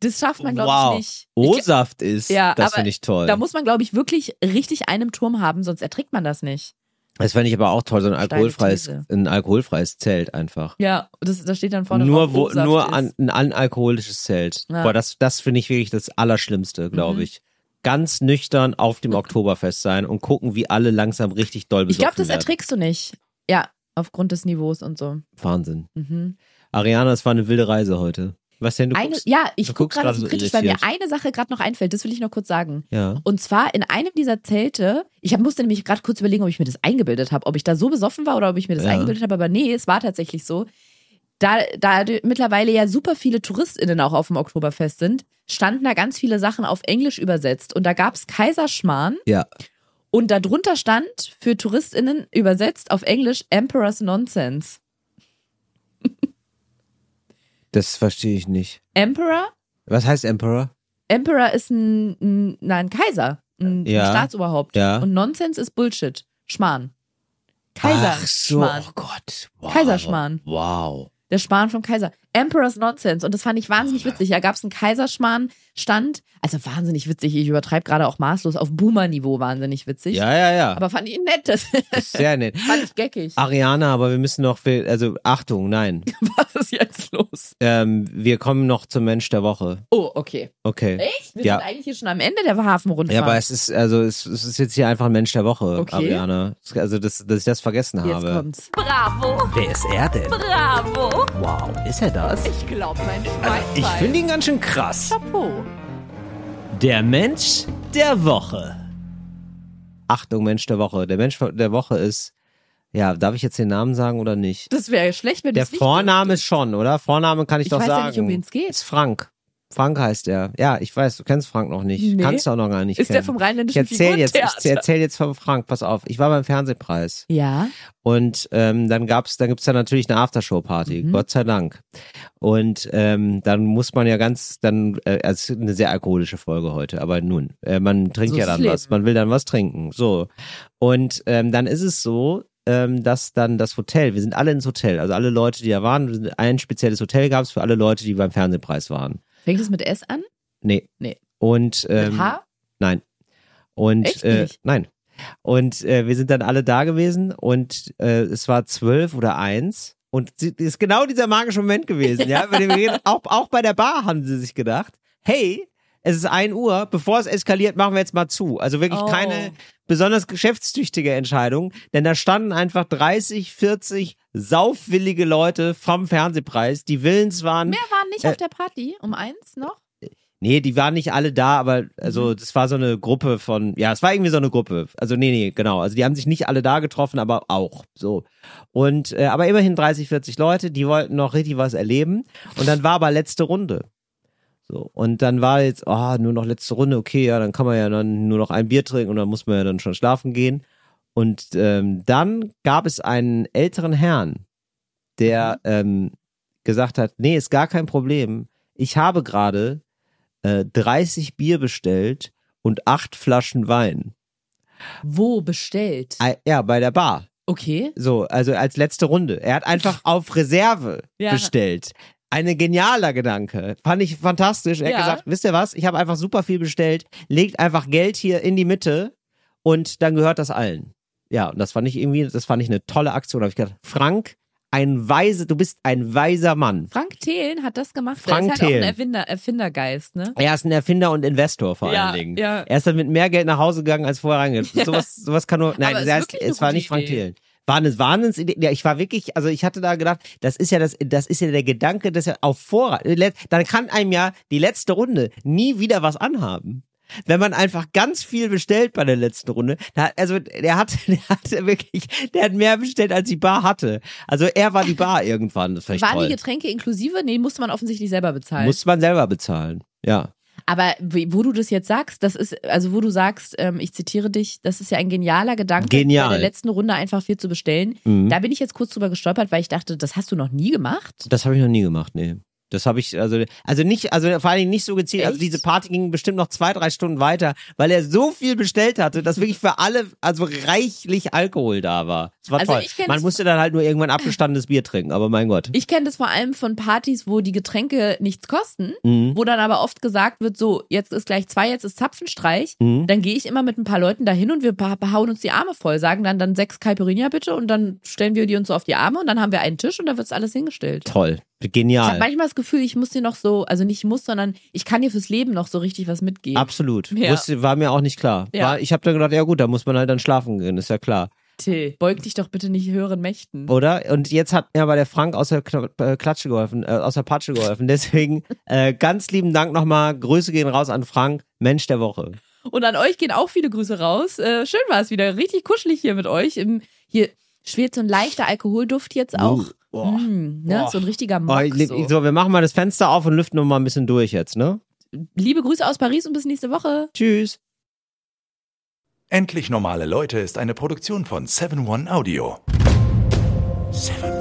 Das schafft man, glaube wow. ich, nicht. Ich, O-Saft ist, Ja, das finde ich toll. da muss man, glaube ich, wirklich richtig einen Turm haben, sonst erträgt man das nicht. das fände ich aber auch toll, so ein alkoholfreies, ein alkoholfreies Zelt einfach. Ja, das, da steht dann vorne Nur, wo, nur an, ein analkoholisches Zelt. Ja. Boah, das, das finde ich wirklich das Allerschlimmste, glaube Mhm. ich. Ganz nüchtern auf dem <laughs> Oktoberfest sein und gucken, wie alle langsam richtig doll Ich besoffen glaube, das werden. erträgst du nicht. Ja, aufgrund des Niveaus und so. Wahnsinn. Mhm. Ariana, es war eine wilde Reise heute. Was denn, du Eine, guckst? ja, ich gucke gerade so kritisch, weil mir eine Sache gerade noch einfällt. Das will ich noch kurz sagen. Ja. Und zwar in einem dieser Zelte, ich hab, musste nämlich gerade kurz überlegen, ob ich mir das eingebildet habe, ob ich da so besoffen war oder ob ich mir das Ja. eingebildet habe, aber nee, es war tatsächlich so. Da, da mittlerweile ja super viele TouristInnen auch auf dem Oktoberfest sind, standen da ganz viele Sachen auf Englisch übersetzt. Und da gab's Kaiserschmarrn Ja. und darunter stand für TouristInnen übersetzt auf Englisch Emperor's Nonsense. Das verstehe ich nicht. Emperor? Was heißt Emperor? Emperor ist ein, ein, na, ein Kaiser, ein, Ja. ein Staatsoberhaupt. Ja. Und Nonsense ist Bullshit. Schmarrn. Ach so, Kaiserschmarrn. oh Gott. Wow. Kaiserschmarrn. Wow. Der Schmarrn vom Kaiser. Emperor's Nonsense. Und das fand ich wahnsinnig witzig. Da gab es einen Kaiserschmarrn-Stand. Also wahnsinnig witzig. Ich übertreibe gerade auch maßlos. Auf Boomer-Niveau wahnsinnig witzig. Ja, ja, ja. Aber fand ich nett. Das Das ist sehr nett. <laughs> fand ich geckig. Ariana, aber wir müssen noch, also Achtung, nein. <laughs> Was ist jetzt los? Ähm, wir kommen noch zum Mensch der Woche. Oh, okay. Okay. Echt? Wir Ja. sind eigentlich hier schon am Ende der Hafenrundfahrt. Ja, aber es ist, also es, es ist jetzt hier einfach ein Mensch der Woche, Okay. Ariana. Also, dass, dass ich das vergessen Jetzt habe. kommt's. Bravo, Wer ist er denn? bravo. Wow, ist er das? Ich glaub, mein Schwein. Ich finde ihn ganz schön krass. Chapeau. Der Mensch der Woche. Achtung, Mensch der Woche. Der Mensch der Woche ist Ja, darf ich jetzt den Namen sagen oder nicht? Das wäre schlecht, wenn Der Vorname ist schon, oder? Vorname kann ich, Ich doch weiß ja sagen. nicht, um wen es geht. Ist Frank. Frank heißt er. Ja, ich weiß, du kennst Frank noch nicht. Nee. Kannst du auch noch gar nicht Ist der kennen. vom ich rheinländischen erzähl jetzt, ich erzähl jetzt von Frank, pass auf. Ich war beim Fernsehpreis Ja. und ähm, dann gab's, dann gibt's ja natürlich eine Aftershow-Party, Mhm. Gott sei Dank. Und ähm, dann muss man ja ganz, dann, äh, also es ist eine sehr alkoholische Folge heute, aber nun, äh, man trinkt So ja dann was, man will dann was trinken, so. Und ähm, dann ist es so, ähm, dass dann das Hotel, wir sind alle ins Hotel, also alle Leute, die da waren, ein spezielles Hotel gab's für alle Leute, die beim Fernsehpreis waren. Fängt es mit S an? Nee. Nee. Und ähm, mit H? Nein. Und äh, nein. Und äh, wir sind dann alle da gewesen und äh, es war zwölf oder eins. Und sie- das ist genau dieser magische Moment gewesen, ja. Bei dem wir reden. auch, auch bei der Bar haben sie sich gedacht, hey, es ist ein Uhr, bevor es eskaliert, machen wir jetzt mal zu. Also wirklich Oh. keine besonders geschäftstüchtige Entscheidung, denn da standen einfach 30, 40 saufwillige Leute vom Fernsehpreis, die willens waren, Mehr waren nicht Äh, auf der Party. Um eins noch? Nee, die waren nicht alle da, aber Mhm. also das war so eine Gruppe von, ja, es war irgendwie so eine Gruppe. Also nee, nee, genau. Also die haben sich nicht alle da getroffen, aber auch so. Und äh, aber immerhin 30, 40 Leute, die wollten noch richtig was erleben. Und dann war aber letzte Runde. So und dann war jetzt, oh, nur noch letzte Runde. Okay, ja, dann kann man ja dann nur noch ein Bier trinken und dann muss man ja dann schon schlafen gehen. Und ähm, dann gab es einen älteren Herrn, der ähm, gesagt hat, nee, ist gar kein Problem. Ich habe gerade äh, 30 Bier bestellt und acht Flaschen Wein. Wo bestellt? Ah, Ja, bei der Bar. Okay. So, also als letzte Runde. Er hat einfach <laughs> auf Reserve Ja. bestellt. Ein genialer Gedanke. Fand ich fantastisch. Er Ja. hat gesagt, wisst ihr was? Ich habe einfach super viel bestellt. Legt einfach Geld hier in die Mitte und dann gehört das allen. Ja, und das fand ich irgendwie, das fand ich eine tolle Aktion. Da habe ich gedacht, Frank, ein weise, du bist ein weiser Mann. Frank Thelen hat das gemacht. Frank der ist halt auch ein Erfinder, Erfindergeist, ne? Er ist ein Erfinder und Investor vor Ja, allen Dingen. ja. Er ist dann mit mehr Geld nach Hause gegangen, als vorher reingegangen. <laughs> Ja. Sowas, sowas kann nur, nein, er wirklich eine es war nicht Frank Idee. Thelen. War eine Wahnsinnsidee. Ja, ich war wirklich, also ich hatte da gedacht, das ist ja das, das ist ja der Gedanke, dass er auf Vorrat, dann kann einem ja die letzte Runde nie wieder was anhaben. Wenn man einfach ganz viel bestellt bei der letzten Runde, da, also der hat, <laughs> der hat wirklich, der hat mehr bestellt, als die Bar hatte. Also er war die Bar irgendwann. Das ich Waren toll. die Getränke inklusive? Nee, musste man offensichtlich selber bezahlen. Muss man selber bezahlen. Ja. Aber wo du das jetzt sagst, das ist, also wo du sagst, ähm, ich zitiere dich, das ist ja ein genialer Gedanke, Genial. bei der letzten Runde einfach viel zu bestellen. Mhm. Da bin ich jetzt kurz drüber gestolpert, weil ich dachte, das hast du noch nie gemacht. Das habe ich noch nie gemacht, nee. Das habe ich, also, also nicht, also vor allen Dingen nicht so gezielt. Also Echt? diese Party ging bestimmt noch zwei, drei Stunden weiter, weil er so viel bestellt hatte, dass wirklich für alle, also reichlich Alkohol da war. Das war Also toll. Man musste dann halt nur irgendwann abgestandenes Bier trinken, aber mein Gott. Ich kenne das vor allem von Partys, wo die Getränke nichts kosten, Mhm. wo dann aber oft gesagt wird, so, jetzt ist gleich zwei, jetzt ist Zapfenstreich. Mhm. Dann gehe ich immer mit ein paar Leuten dahin und wir beha- behauen uns die Arme voll, sagen dann, dann sechs Caipirinha bitte und dann stellen wir die uns so auf die Arme und dann haben wir einen Tisch und da wird alles hingestellt. Toll. Ich habe Genial. manchmal das Gefühl, ich muss dir noch so, also nicht muss, sondern ich kann dir fürs Leben noch so richtig was mitgeben. Absolut. Ja. Wusste, war mir auch nicht klar. Ja. War, ich habe dann gedacht, ja gut, da muss man halt dann schlafen gehen, ist ja klar. Till, beug dich doch bitte nicht höheren Mächten. Oder? Und jetzt hat mir aber der Frank aus der äh, Klatsche geholfen, äh, aus der Patsche geholfen. Deswegen äh, ganz lieben Dank nochmal. Grüße gehen raus an Frank, Mensch der Woche. Und an euch gehen auch viele Grüße raus. Äh, schön war es wieder. Richtig kuschelig hier mit euch. Im, hier schwirrt so ein leichter Alkoholduft jetzt auch. Boah. Mm, ne? Boah. So ein richtiger Oh, Mock. so. so, wir machen mal das Fenster auf und lüften noch mal ein bisschen durch jetzt, ne? Liebe Grüße aus Paris und bis nächste Woche. Tschüss. Endlich normale Leute ist eine Produktion von 7-One Audio. 7-One.